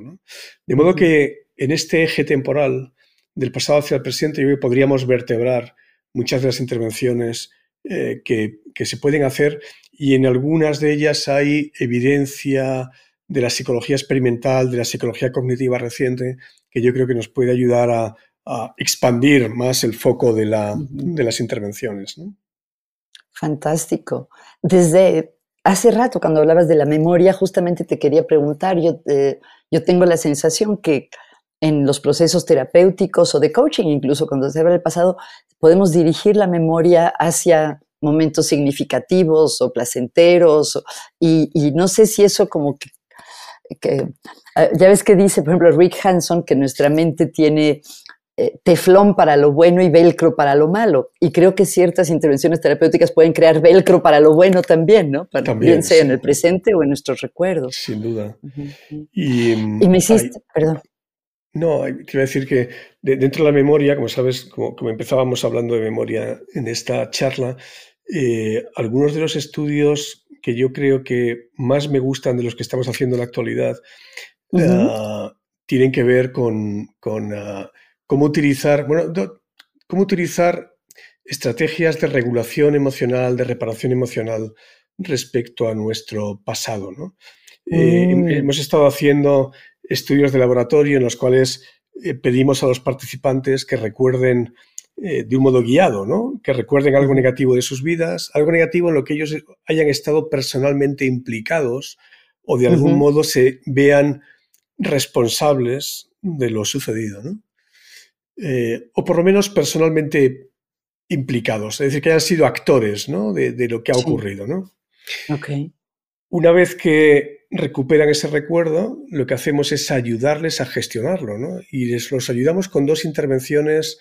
De modo que en este eje temporal del pasado hacia el presente, yo podríamos vertebrar muchas de las intervenciones eh, que, se pueden hacer y en algunas de ellas hay evidencia de la psicología experimental, de la psicología cognitiva reciente, que yo creo que nos puede ayudar a, expandir más el foco de, las intervenciones. Fantástico. Desde hace rato, cuando hablabas de la memoria, justamente te quería preguntar, yo, eh, yo tengo la sensación que en los procesos terapéuticos o de coaching, incluso cuando se habla del pasado, podemos dirigir la memoria hacia momentos significativos o placenteros. y, no sé si eso como que, eh, ya ves que dice, por ejemplo, Rick Hanson, que nuestra mente tiene teflón para lo bueno y velcro para lo malo. Y creo que ciertas intervenciones terapéuticas pueden crear velcro para lo bueno también, ¿no? también, bien sea en el presente o en nuestros recuerdos. Sin duda. y, me hiciste, perdón. No, quiero decir que dentro de la memoria, como sabes, como, empezábamos hablando de memoria en esta charla, eh, algunos de los estudios que yo creo que más me gustan de los que estamos haciendo en la actualidad ah, tienen que ver con, ah, cómo utilizar, bueno, cómo utilizar estrategias de regulación emocional, de reparación emocional respecto a nuestro pasado. ¿no? Eh, mm. hemos estado haciendo estudios de laboratorio en los cuales eh, pedimos a los participantes que recuerden eh, de un modo guiado, ¿no? Que recuerden algo negativo de sus vidas, algo negativo en lo que ellos hayan estado personalmente implicados o de algún modo se vean responsables de lo sucedido, ¿no? Eh, o por lo menos personalmente implicados, es decir, que hayan sido actores, ¿no? De, lo que ha ocurrido, ¿no? Okay. Una vez que recuperan ese recuerdo, lo que hacemos es ayudarles a gestionarlo, ¿no? Y les los ayudamos con dos intervenciones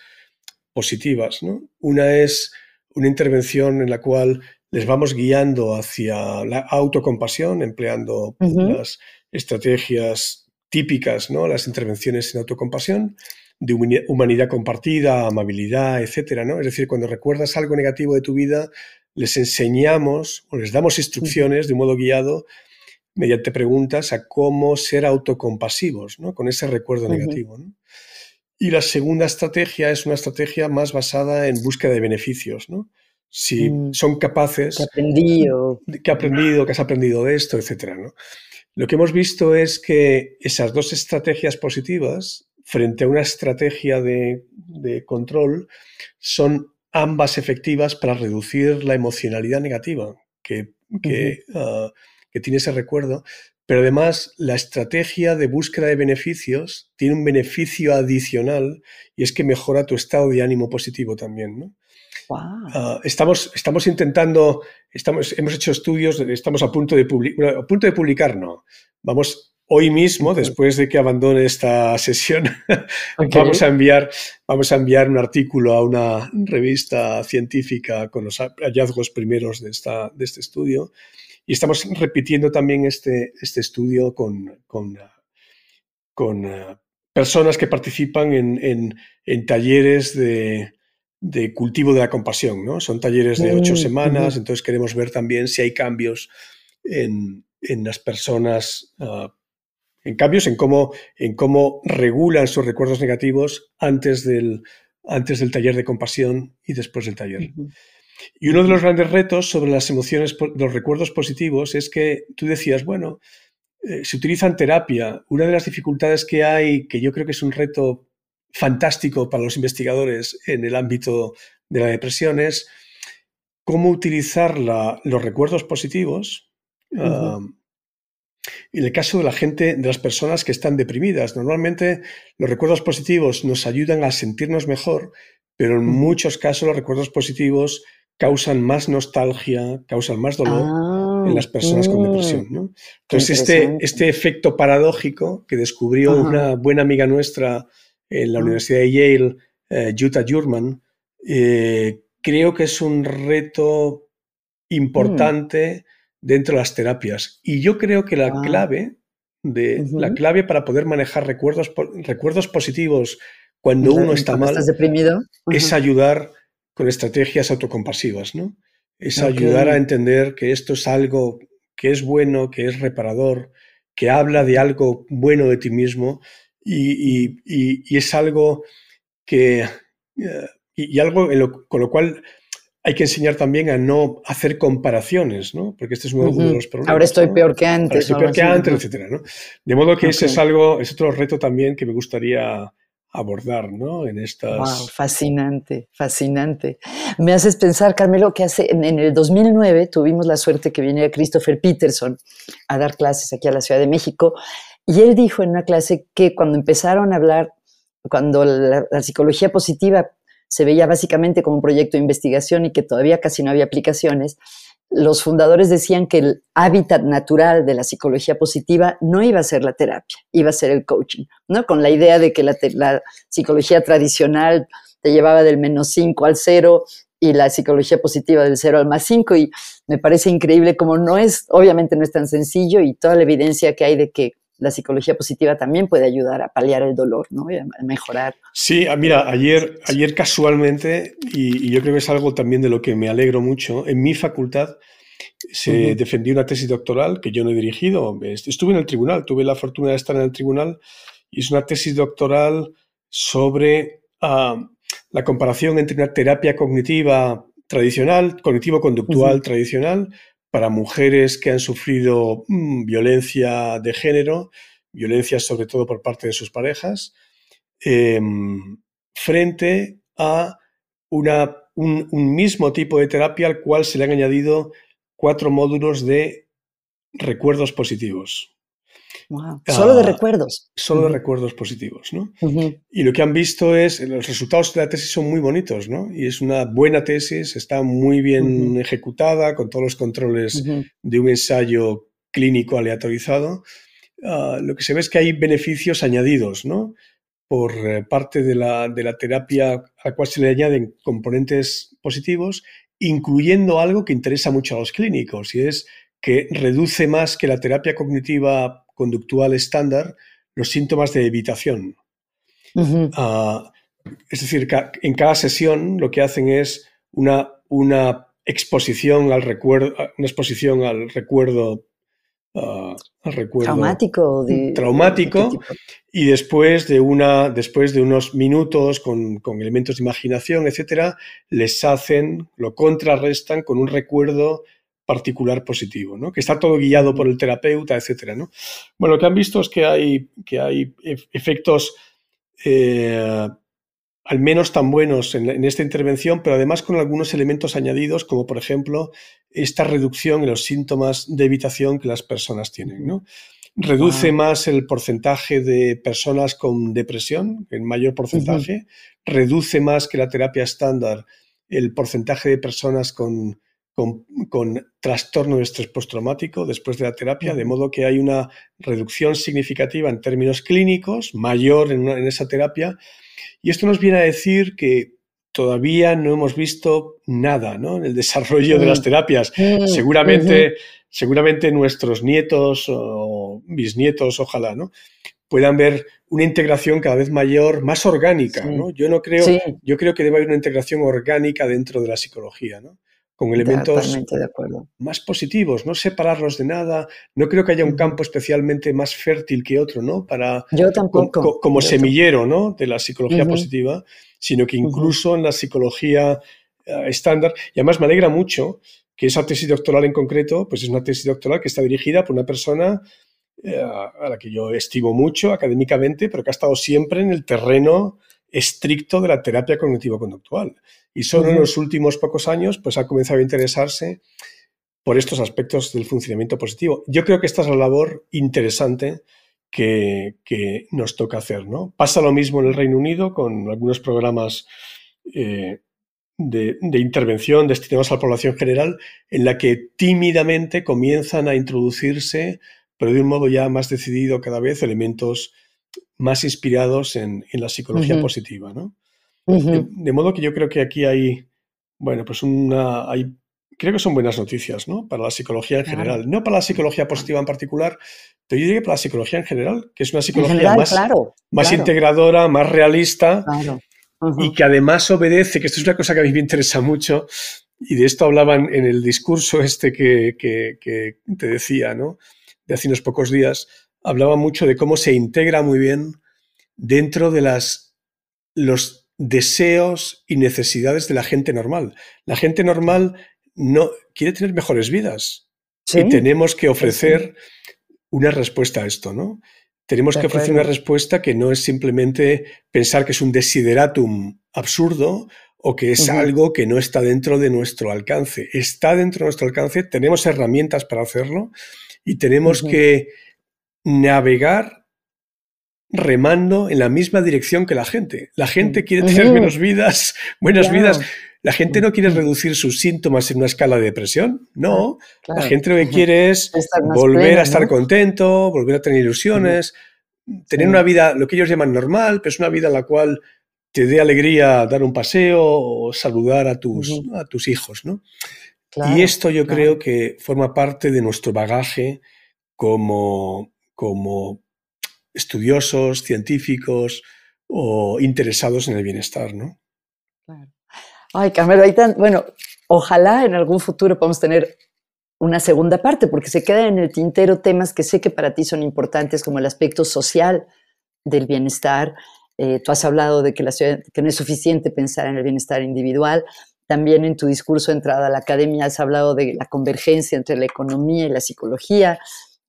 positivas, ¿no? Una es una intervención en la cual les vamos guiando hacia la autocompasión, empleando las estrategias típicas, ¿no? Las intervenciones en autocompasión, de humanidad compartida, amabilidad, etcétera, ¿no? Es decir, cuando recuerdas algo negativo de tu vida, les enseñamos o les damos instrucciones de un modo guiado mediante preguntas a cómo ser autocompasivos ¿no? con ese recuerdo negativo. Y la segunda estrategia es una estrategia más basada en búsqueda de beneficios. ¿no? Si mm. son capaces... ¿Qué aprendido? ¿Qué ha aprendido? ¿Qué has aprendido de esto? Etcétera. ¿no? Lo que hemos visto es que esas dos estrategias positivas frente a una estrategia de, de control son ambas efectivas para reducir la emocionalidad negativa que, ah, que, tiene ese recuerdo, pero además la estrategia de búsqueda de beneficios tiene un beneficio adicional y es que mejora tu estado de ánimo positivo también. Ah, estamos, estamos intentando, estamos, hemos hecho estudios, estamos a punto de, publicar, a punto de publicar, no. Vamos Hoy mismo, después de que abandone esta sesión, vamos, a enviar, vamos a enviar un artículo a una revista científica con los hallazgos primeros de, esta, de este estudio. Y estamos repitiendo también este, este estudio con, con, con eh, personas que participan en, en, talleres de, de, cultivo de la compasión. ¿no? Son talleres de ocho mm, semanas, entonces queremos ver también si hay cambios en, en las personas uh, en cambios en cómo, en cómo regulan sus recuerdos negativos antes del, antes del taller de compasión y después del taller. Y uno de los grandes retos sobre las emociones, los recuerdos positivos, es que tú decías, bueno, eh, se utiliza en terapia. Una de las dificultades que hay, que yo creo que es un reto fantástico para los investigadores en el ámbito de la depresión, es cómo utilizar los recuerdos positivos en el caso de la gente, de las personas que están deprimidas, normalmente los recuerdos positivos nos ayudan a sentirnos mejor, pero en muchos casos los recuerdos positivos causan más nostalgia, causan más dolor en las personas con depresión. Entonces, este, este efecto paradójico que descubrió una buena amiga nuestra en la Universidad de Yale, eh, Jutta Jurman, eh, creo que es un reto mm. Dentro de las terapias. Y yo creo que la ah. clave de la clave para poder manejar recuerdos, recuerdos positivos cuando uno está mal deprimido? es ayudar con estrategias autocompasivas, ¿no? Es ayudar a entender que esto es algo que es bueno, que es reparador, que habla de algo bueno de ti mismo y, es algo que... Eh, y, algo con lo cual hay que enseñar también a no hacer comparaciones, ¿no? Porque este es uno, de los problemas. Ahora estoy peor que antes. Ahora estoy peor que antes, etcétera, ¿no? De modo que ese es algo, es otro reto también que me gustaría abordar, ¿no? En estas... Wow, fascinante, fascinante. Me haces pensar, Carmelo, que hace, en, el 2009 tuvimos la suerte que viniera Christopher Peterson a dar clases aquí a la Ciudad de México y él dijo en una clase que cuando empezaron a hablar, cuando la psicología positiva se veía básicamente como un proyecto de investigación y que todavía casi no había aplicaciones, los fundadores decían que el hábitat natural de la psicología positiva no iba a ser la terapia, iba a ser el coaching, ¿no? Con la idea de que la, psicología tradicional te llevaba del menos 5 al 0 y la psicología positiva del 0 al más 5 y me parece increíble como no es, obviamente no es tan sencillo y toda la evidencia que hay de que la psicología positiva también puede ayudar a paliar el dolor, ¿no? Y a mejorar. Sí, ah, mira, ayer, ayer casualmente, y, yo creo que es algo también de lo que me alegro mucho, en mi facultad se defendió una tesis doctoral que yo no he dirigido. Estuve en el tribunal, tuve la fortuna de estar en el tribunal, y es una tesis doctoral sobre ah, la comparación entre una terapia cognitiva tradicional, cognitivo-conductual tradicional, para mujeres que han sufrido mm, violencia de género, violencia sobre todo por parte de sus parejas, em, frente a una, un, mismo tipo de terapia al cual se le han añadido cuatro módulos de recuerdos positivos. Solo de recuerdos. Solo de recuerdos positivos, ¿no? Y lo que han visto es, los resultados de la tesis son muy bonitos, ¿no? Y es una buena tesis, está muy bien ejecutada, con todos los controles de un ensayo clínico aleatorizado. Ah, lo que se ve es que hay beneficios añadidos, ¿no? Por eh, parte de la, de la terapia a la cual se le añaden componentes positivos, incluyendo algo que interesa mucho a los clínicos, y es que reduce más que la terapia cognitiva conductual estándar los síntomas de evitación. Ah, es decir, en cada sesión lo que hacen es una, una exposición al recuerdo, una exposición al recuerdo, ah, al recuerdo traumático, traumático y después de, una, después de unos minutos con, con, elementos de imaginación, etcétera, les hacen, lo contrarrestan con un recuerdo particular positivo, ¿no? que está todo guiado por el terapeuta, etcétera. ¿no? Bueno, lo que han visto es que hay, que hay efectos eh, al menos tan buenos en, esta intervención, pero además con algunos elementos añadidos, como por ejemplo esta reducción en los síntomas de evitación que las personas tienen. ¿no? Reduce más el porcentaje de personas con depresión, en mayor porcentaje, reduce más que la terapia estándar el porcentaje de personas con con, trastorno de estrés postraumático después de la terapia, de modo que hay una reducción significativa en términos clínicos, mayor en, esa terapia. Y esto nos viene a decir que todavía no hemos visto nada en el desarrollo de las terapias. Seguramente, seguramente nuestros nietos o bisnietos, ojalá, ¿no? puedan ver una integración cada vez mayor, más orgánica. Yo no creo, yo creo que debe haber una integración orgánica dentro de la psicología. ¿no? Con elementos más positivos, no separarlos de nada. No creo que haya un campo especialmente más fértil que otro, ¿no? Para, Yo tampoco. como semillero, ¿no? De la psicología positiva, sino que incluso en la psicología eh, estándar. Y además me alegra mucho que esa tesis doctoral en concreto, pues es una tesis doctoral que está dirigida por una persona eh, a la que yo estimo mucho académicamente, pero que ha estado siempre en el terreno estricto de la terapia cognitivo-conductual. Y solo en los últimos pocos años pues, ha comenzado a interesarse por estos aspectos del funcionamiento positivo. Yo creo que esta es la labor interesante que, nos toca hacer. ¿no? Pasa lo mismo en el Reino Unido con algunos programas eh, de, de, intervención destinados a la población general, en la que tímidamente comienzan a introducirse, pero de un modo ya más decidido cada vez, elementos más inspirados en, la psicología positiva, ¿no? de, modo que yo creo que aquí hay, bueno, pues una, hay, creo que son buenas noticias, ¿no? Para la psicología en general, no para la psicología positiva en particular, pero yo diría que para la psicología en general, que es una psicología más, más integradora, más realista y que además obedece, que esto es una cosa que a mí me interesa mucho, Y de esto hablaban en el discurso este que, te decía, ¿no? De hace unos pocos días, hablaba mucho de cómo se integra muy bien dentro de las, los deseos y necesidades de la gente normal. La gente normal no quiere tener mejores vidas. Y tenemos que ofrecer una respuesta a esto, ¿no? Tenemos que ofrecer una respuesta que no es simplemente pensar que es un desideratum absurdo o que es algo que no está dentro de nuestro alcance. Está dentro de nuestro alcance, tenemos herramientas para hacerlo y tenemos que navegar remando en la misma dirección que la gente. La gente quiere tener menos vidas, buenas vidas. La gente no quiere reducir sus síntomas en una escala de depresión, no. La gente lo que quiere es volver a estar contento, volver a tener ilusiones, tener una vida, lo que ellos llaman normal, pero es una vida en la cual te dé alegría dar un paseo o saludar a tus, a tus hijos, ¿no? y esto yo creo que forma parte de nuestro bagaje como, como estudiosos, científicos o interesados en el bienestar, ¿no? Claro. Ay, Carmelo, bueno, ojalá en algún futuro podamos tener una segunda parte, porque se quedan en el tintero temas que sé que para ti son importantes, como el aspecto social del bienestar. Eh, tú has hablado de que, que no es suficiente pensar en el bienestar individual. También en tu discurso de entrada a la academia has hablado de la convergencia entre la economía y la psicología.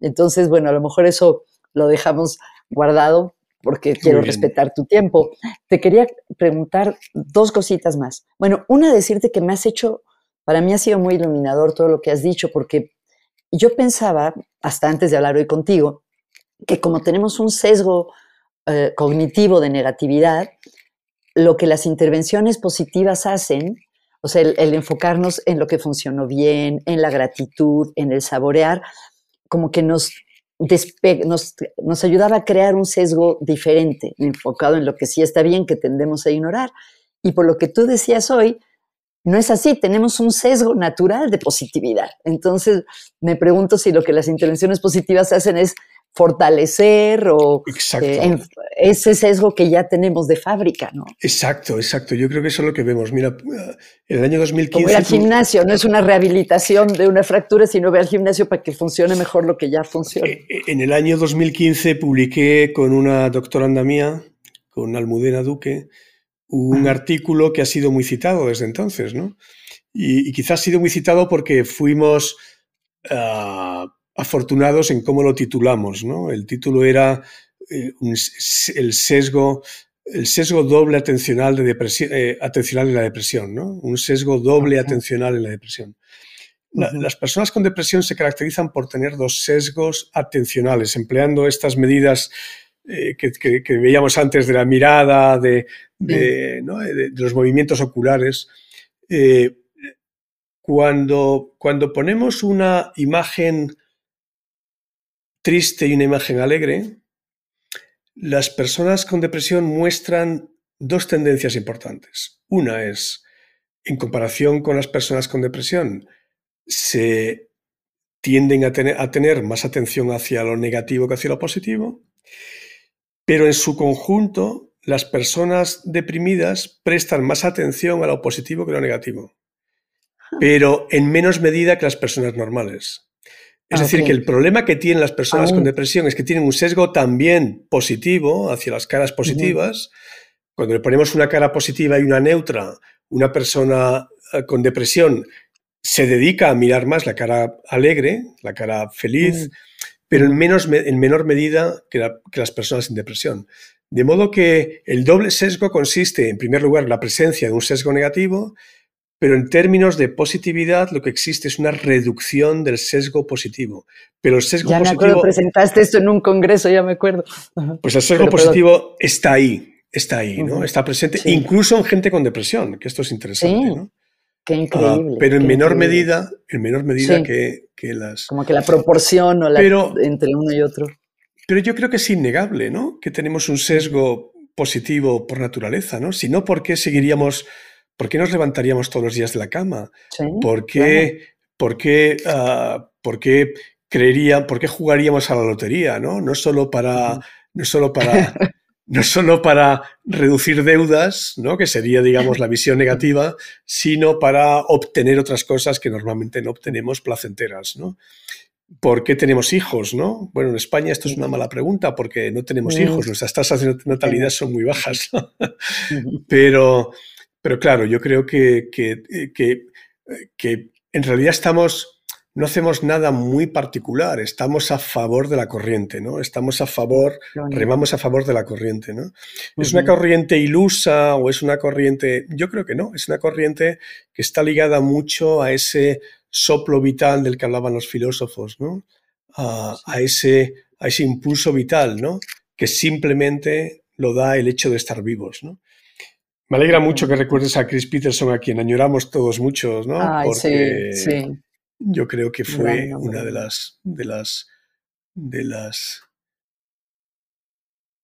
Entonces, bueno, a lo mejor eso lo dejamos guardado porque quiero respetar tu tiempo. Te quería preguntar dos cositas más. Bueno, una, decirte que me has hecho, para mí ha sido muy iluminador todo lo que has dicho, porque yo pensaba, hasta antes de hablar hoy contigo, que como tenemos un sesgo eh, cognitivo de negatividad, lo que las intervenciones positivas hacen, o sea, el enfocarnos en lo que funcionó bien, en la gratitud, en el saborear, como que nos nos, nos, ayudaba a crear un sesgo diferente, enfocado en lo que sí está bien, que tendemos a ignorar. Y por lo que tú decías hoy, no es así, tenemos un sesgo natural de positividad. Entonces, me pregunto si lo que las intervenciones positivas hacen es fortalecer o eh, ese sesgo que ya tenemos de fábrica, ¿no? Exacto, exacto. Yo creo que eso es lo que vemos. Mira, en el año 2015... Como ir al gimnasio, no es una rehabilitación de una fractura, sino ve al gimnasio para que funcione mejor lo que ya funciona. Eh, eh, en el año 2015 publiqué con una doctoranda mía, con Almudena Duque, un artículo que ha sido muy citado desde entonces, ¿no? Y, quizás ha sido muy citado porque fuimos... Ah, afortunados en cómo lo titulamos. ¿no? El título era eh, el, sesgo, el sesgo doble atencional de, depresión, eh, atencional en la depresión, ¿no? un sesgo doble atencional en la depresión. Las personas con depresión se caracterizan por tener dos sesgos atencionales, empleando estas medidas eh, que, veíamos antes de la mirada, de, de, los movimientos oculares. cuando, cuando ponemos una imagen triste y una imagen alegre, las personas con depresión muestran dos tendencias importantes. Una es, en comparación con las personas con depresión, se tienden a tener, más atención hacia lo negativo que hacia lo positivo, pero en su conjunto las personas deprimidas prestan más atención a lo positivo que a lo negativo, pero en menos medida que las personas normales. Es ah, decir, que el problema que tienen las personas con depresión es que tienen un sesgo también positivo hacia las caras positivas. Cuando le ponemos una cara positiva y una neutra, una persona eh, con depresión se dedica a mirar más la cara alegre, la cara feliz, pero en, menos, en menor medida que, que, las personas sin depresión. De modo que el doble sesgo consiste, en primer lugar, en la presencia de un sesgo negativo pero en términos de positividad, lo que existe es una reducción del sesgo positivo. Pero el sesgo ya me acuerdo, presentaste esto en un congreso, ya me acuerdo. Pues el sesgo positivo está ahí, está ahí, ¿no? Está presente, incluso en gente con depresión, que esto es interesante, sí. ¿no? Qué ah, increíble. pero en menor medida, en menor medida que, las. Como que la proporción o la, entre uno y otro. Pero yo creo que es innegable, ¿no? Que tenemos un sesgo positivo por naturaleza, ¿no? Si no, ¿por qué seguiríamos ¿Por qué nos levantaríamos todos los días de la cama? ¿Por, qué, ¿por, qué, ah, ¿Por qué creerían, por qué jugaríamos a la lotería? No, no solo para, no solo para, no solo para reducir deudas, ¿no? que sería, digamos, la visión negativa, sino para obtener otras cosas que normalmente no obtenemos placenteras. ¿no? ¿Por qué tenemos hijos? ¿no? Bueno, en España esto es una mala pregunta porque no tenemos hijos, nuestras tasas de natalidad son muy bajas. pero, pero claro, yo creo que, que, que, que en realidad estamos no hacemos nada muy particular, estamos a favor de la corriente, ¿no? Estamos a favor, remamos a favor de la corriente, ¿no? ¿Es una corriente ilusa o es una corriente? Yo creo que no, es una corriente que está ligada mucho a ese soplo vital del que hablaban los filósofos, ¿no? A, ese, a ese impulso vital, ¿no? Que simplemente lo da el hecho de estar vivos, ¿no? Me alegra mucho que recuerdes a Chris Peterson, a quien añoramos todos muchos, ¿no? Porque sí, sí yo creo que fue una de las, de las, de las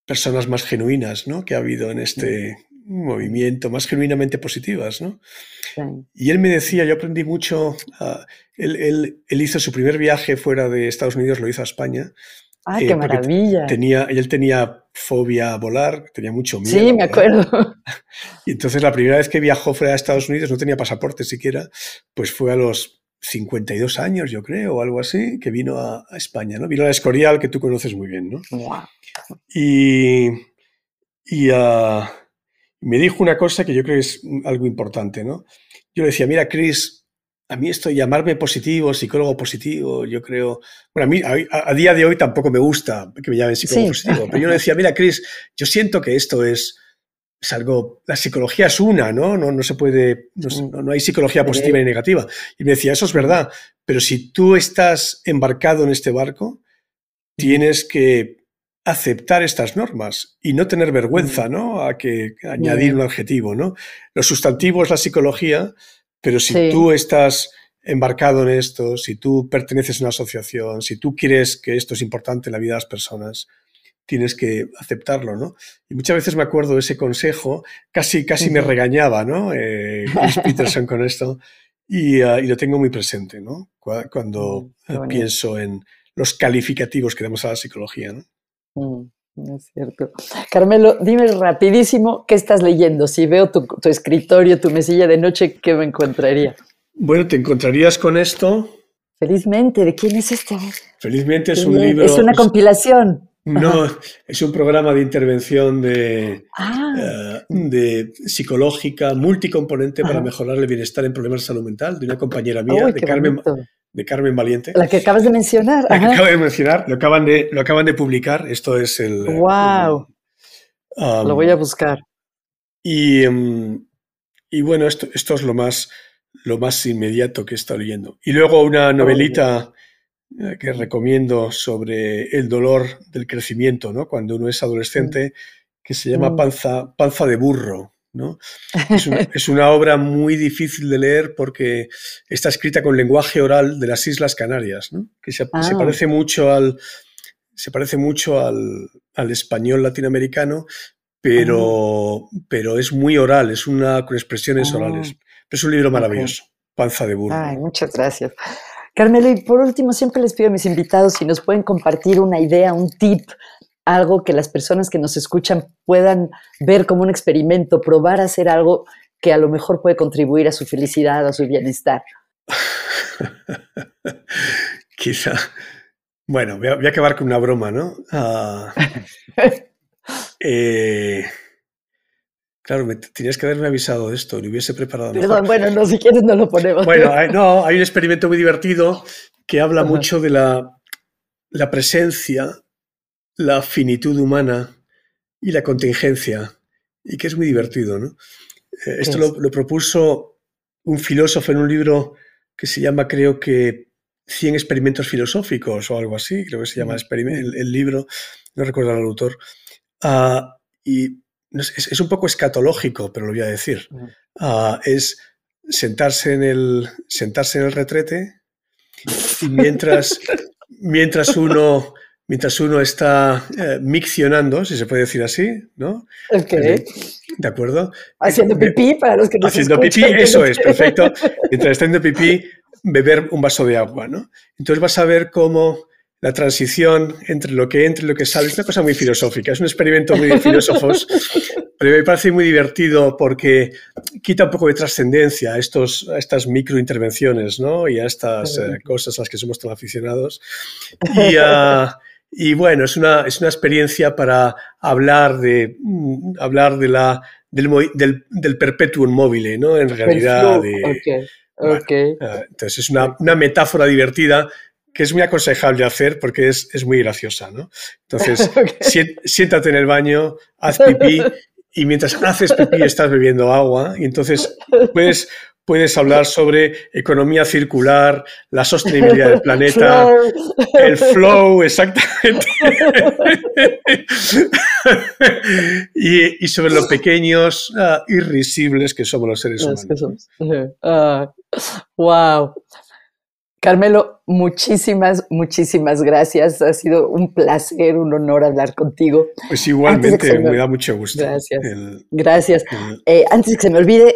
personas más genuinas ¿no? que ha habido en este movimiento, más genuinamente positivas. ¿no? Y él me decía, yo aprendí mucho, ah, él, él, él, hizo su primer viaje fuera de Estados Unidos, lo hizo a España. ¡Ah, qué maravilla! Tenía, él tenía fobia a volar, tenía mucho miedo. Sí, me acuerdo. Y entonces la primera vez que viajó fuera de Estados Unidos, no tenía pasaporte siquiera, pues fue a los 52 años, yo creo, o algo así, que vino a, España, ¿no? Vino a la Escorial, que tú conoces muy bien, ¿no? Y, y ah, me dijo una cosa que yo creo que es algo importante, ¿no? Yo le decía, mira, Chris, a mí esto de llamarme positivo, psicólogo positivo, yo creo, bueno, a mí a, día de hoy tampoco me gusta que me llamen psicólogo positivo, pero yo le decía, mira, Chris, yo siento que esto es es algo, la psicología es una, ¿no? No, no se puede, no, no, hay psicología positiva y negativa. Y me decía, eso es verdad, pero si tú estás embarcado en este barco, tienes que aceptar estas normas y no tener vergüenza, ¿no? A que añadir un adjetivo, ¿no? Lo sustantivo es la psicología, pero si tú estás embarcado en esto, si tú perteneces a una asociación, si tú quieres que esto es importante en la vida de las personas, tienes que aceptarlo, ¿no? Y muchas veces me acuerdo de ese consejo, casi, casi me regañaba, ¿no? Eh, Chris Peterson con esto, y, ah, y, lo tengo muy presente, ¿no? Cuando mm, pienso en los calificativos que damos a la psicología, ¿no? Mm, es cierto. Carmelo, dime rapidísimo qué estás leyendo. Si veo tu, tu escritorio, tu mesilla de noche, ¿qué me encontraría? Bueno, te encontrarías con esto. Felizmente, ¿de quién es este? Felizmente es un libro. Es una compilación. No, es un programa de intervención de, ah. eh, de psicológica multicomponente para mejorar el bienestar en problemas de salud mental de una compañera mía, de, Carmen, de Carmen Valiente. La que acabas de mencionar. La que acabo de mencionar, lo acaban de, lo acaban de publicar. Esto es el. ¡Wow! lo voy a buscar. Y, em, y bueno, esto, esto es lo más, lo más inmediato que he estado leyendo. Y luego una novelita. Eh, que recomiendo sobre el dolor del crecimiento, ¿no? Cuando uno es adolescente, que se llama mm. Panza, panza de burro. ¿No? Es, una, obra muy difícil de leer porque está escrita con lenguaje oral de las Islas Canarias, ¿no? que se, ah. parece mucho al, se parece mucho al, al español latinoamericano, pero, ah. pero es muy oral, es una con expresiones ah. orales. es un libro maravilloso, Panza de burro. Ay, muchas gracias. Carmelo, y por último, siempre les pido a mis invitados si nos pueden compartir una idea, un tip, algo que las personas que nos escuchan puedan ver como un experimento, probar a hacer algo que a lo mejor puede contribuir a su felicidad, a su bienestar. Quizá. Bueno, voy a, acabar con una broma, ¿no? Ah, eh, Claro, me tenías que haberme avisado de esto, lo hubiese preparado mejor. bueno, no, si quieres no lo ponemos. Bueno, hay, no, hay un experimento muy divertido que habla mucho de la, la, presencia, la finitud humana y la contingencia, y que es muy divertido, ¿no? Eh, esto lo, propuso un filósofo en un libro que se llama, creo que, 100 experimentos filosóficos o algo así, creo que se llama el, el libro, no recuerdo el autor. Uh, y es, un poco escatológico, pero lo voy a decir. Ah, es sentarse en, el, sentarse en el retrete y mientras, mientras, uno, mientras uno está eh, miccionando, si se puede decir así, ¿no? Okay. ¿De acuerdo? Haciendo pipí para los que no Haciendo pipí, eso es, perfecto. Mientras está haciendo pipí, beber un vaso de agua, ¿no? Entonces vas a ver cómo la transición entre lo que entra y lo que sale. Es una cosa muy filosófica, es un experimento muy de filósofos, pero me parece muy divertido porque quita un poco de trascendencia a, estos, a estas microintervenciones ¿no? y a estas eh, cosas a las que somos tan aficionados. Y, ah, y bueno, es una, es una experiencia para hablar de, mm, hablar de la, del, del, del perpetuum mobile, ¿no? En realidad. De, ah, entonces es una, una metáfora divertida que es muy aconsejable hacer porque es, es muy graciosa, ¿no? Entonces, siéntate en el baño, haz pipí y mientras haces pipí estás bebiendo agua y entonces puedes, puedes hablar sobre economía circular, la sostenibilidad del planeta, el flow, exactamente, y, sobre lo pequeños, uh, irrisibles que somos los seres humanos. wow. Carmelo, muchísimas, muchísimas gracias. Ha sido un placer, un honor hablar contigo. Pues igualmente, me... da mucho gusto. Gracias. gracias. Eh, antes que se me olvide,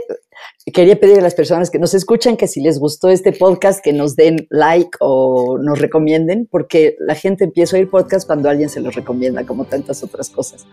quería pedir a las personas que nos escuchan que si les gustó este podcast, que nos den like o nos recomienden, porque la gente empieza a oír podcast cuando alguien se los recomienda, como tantas otras cosas.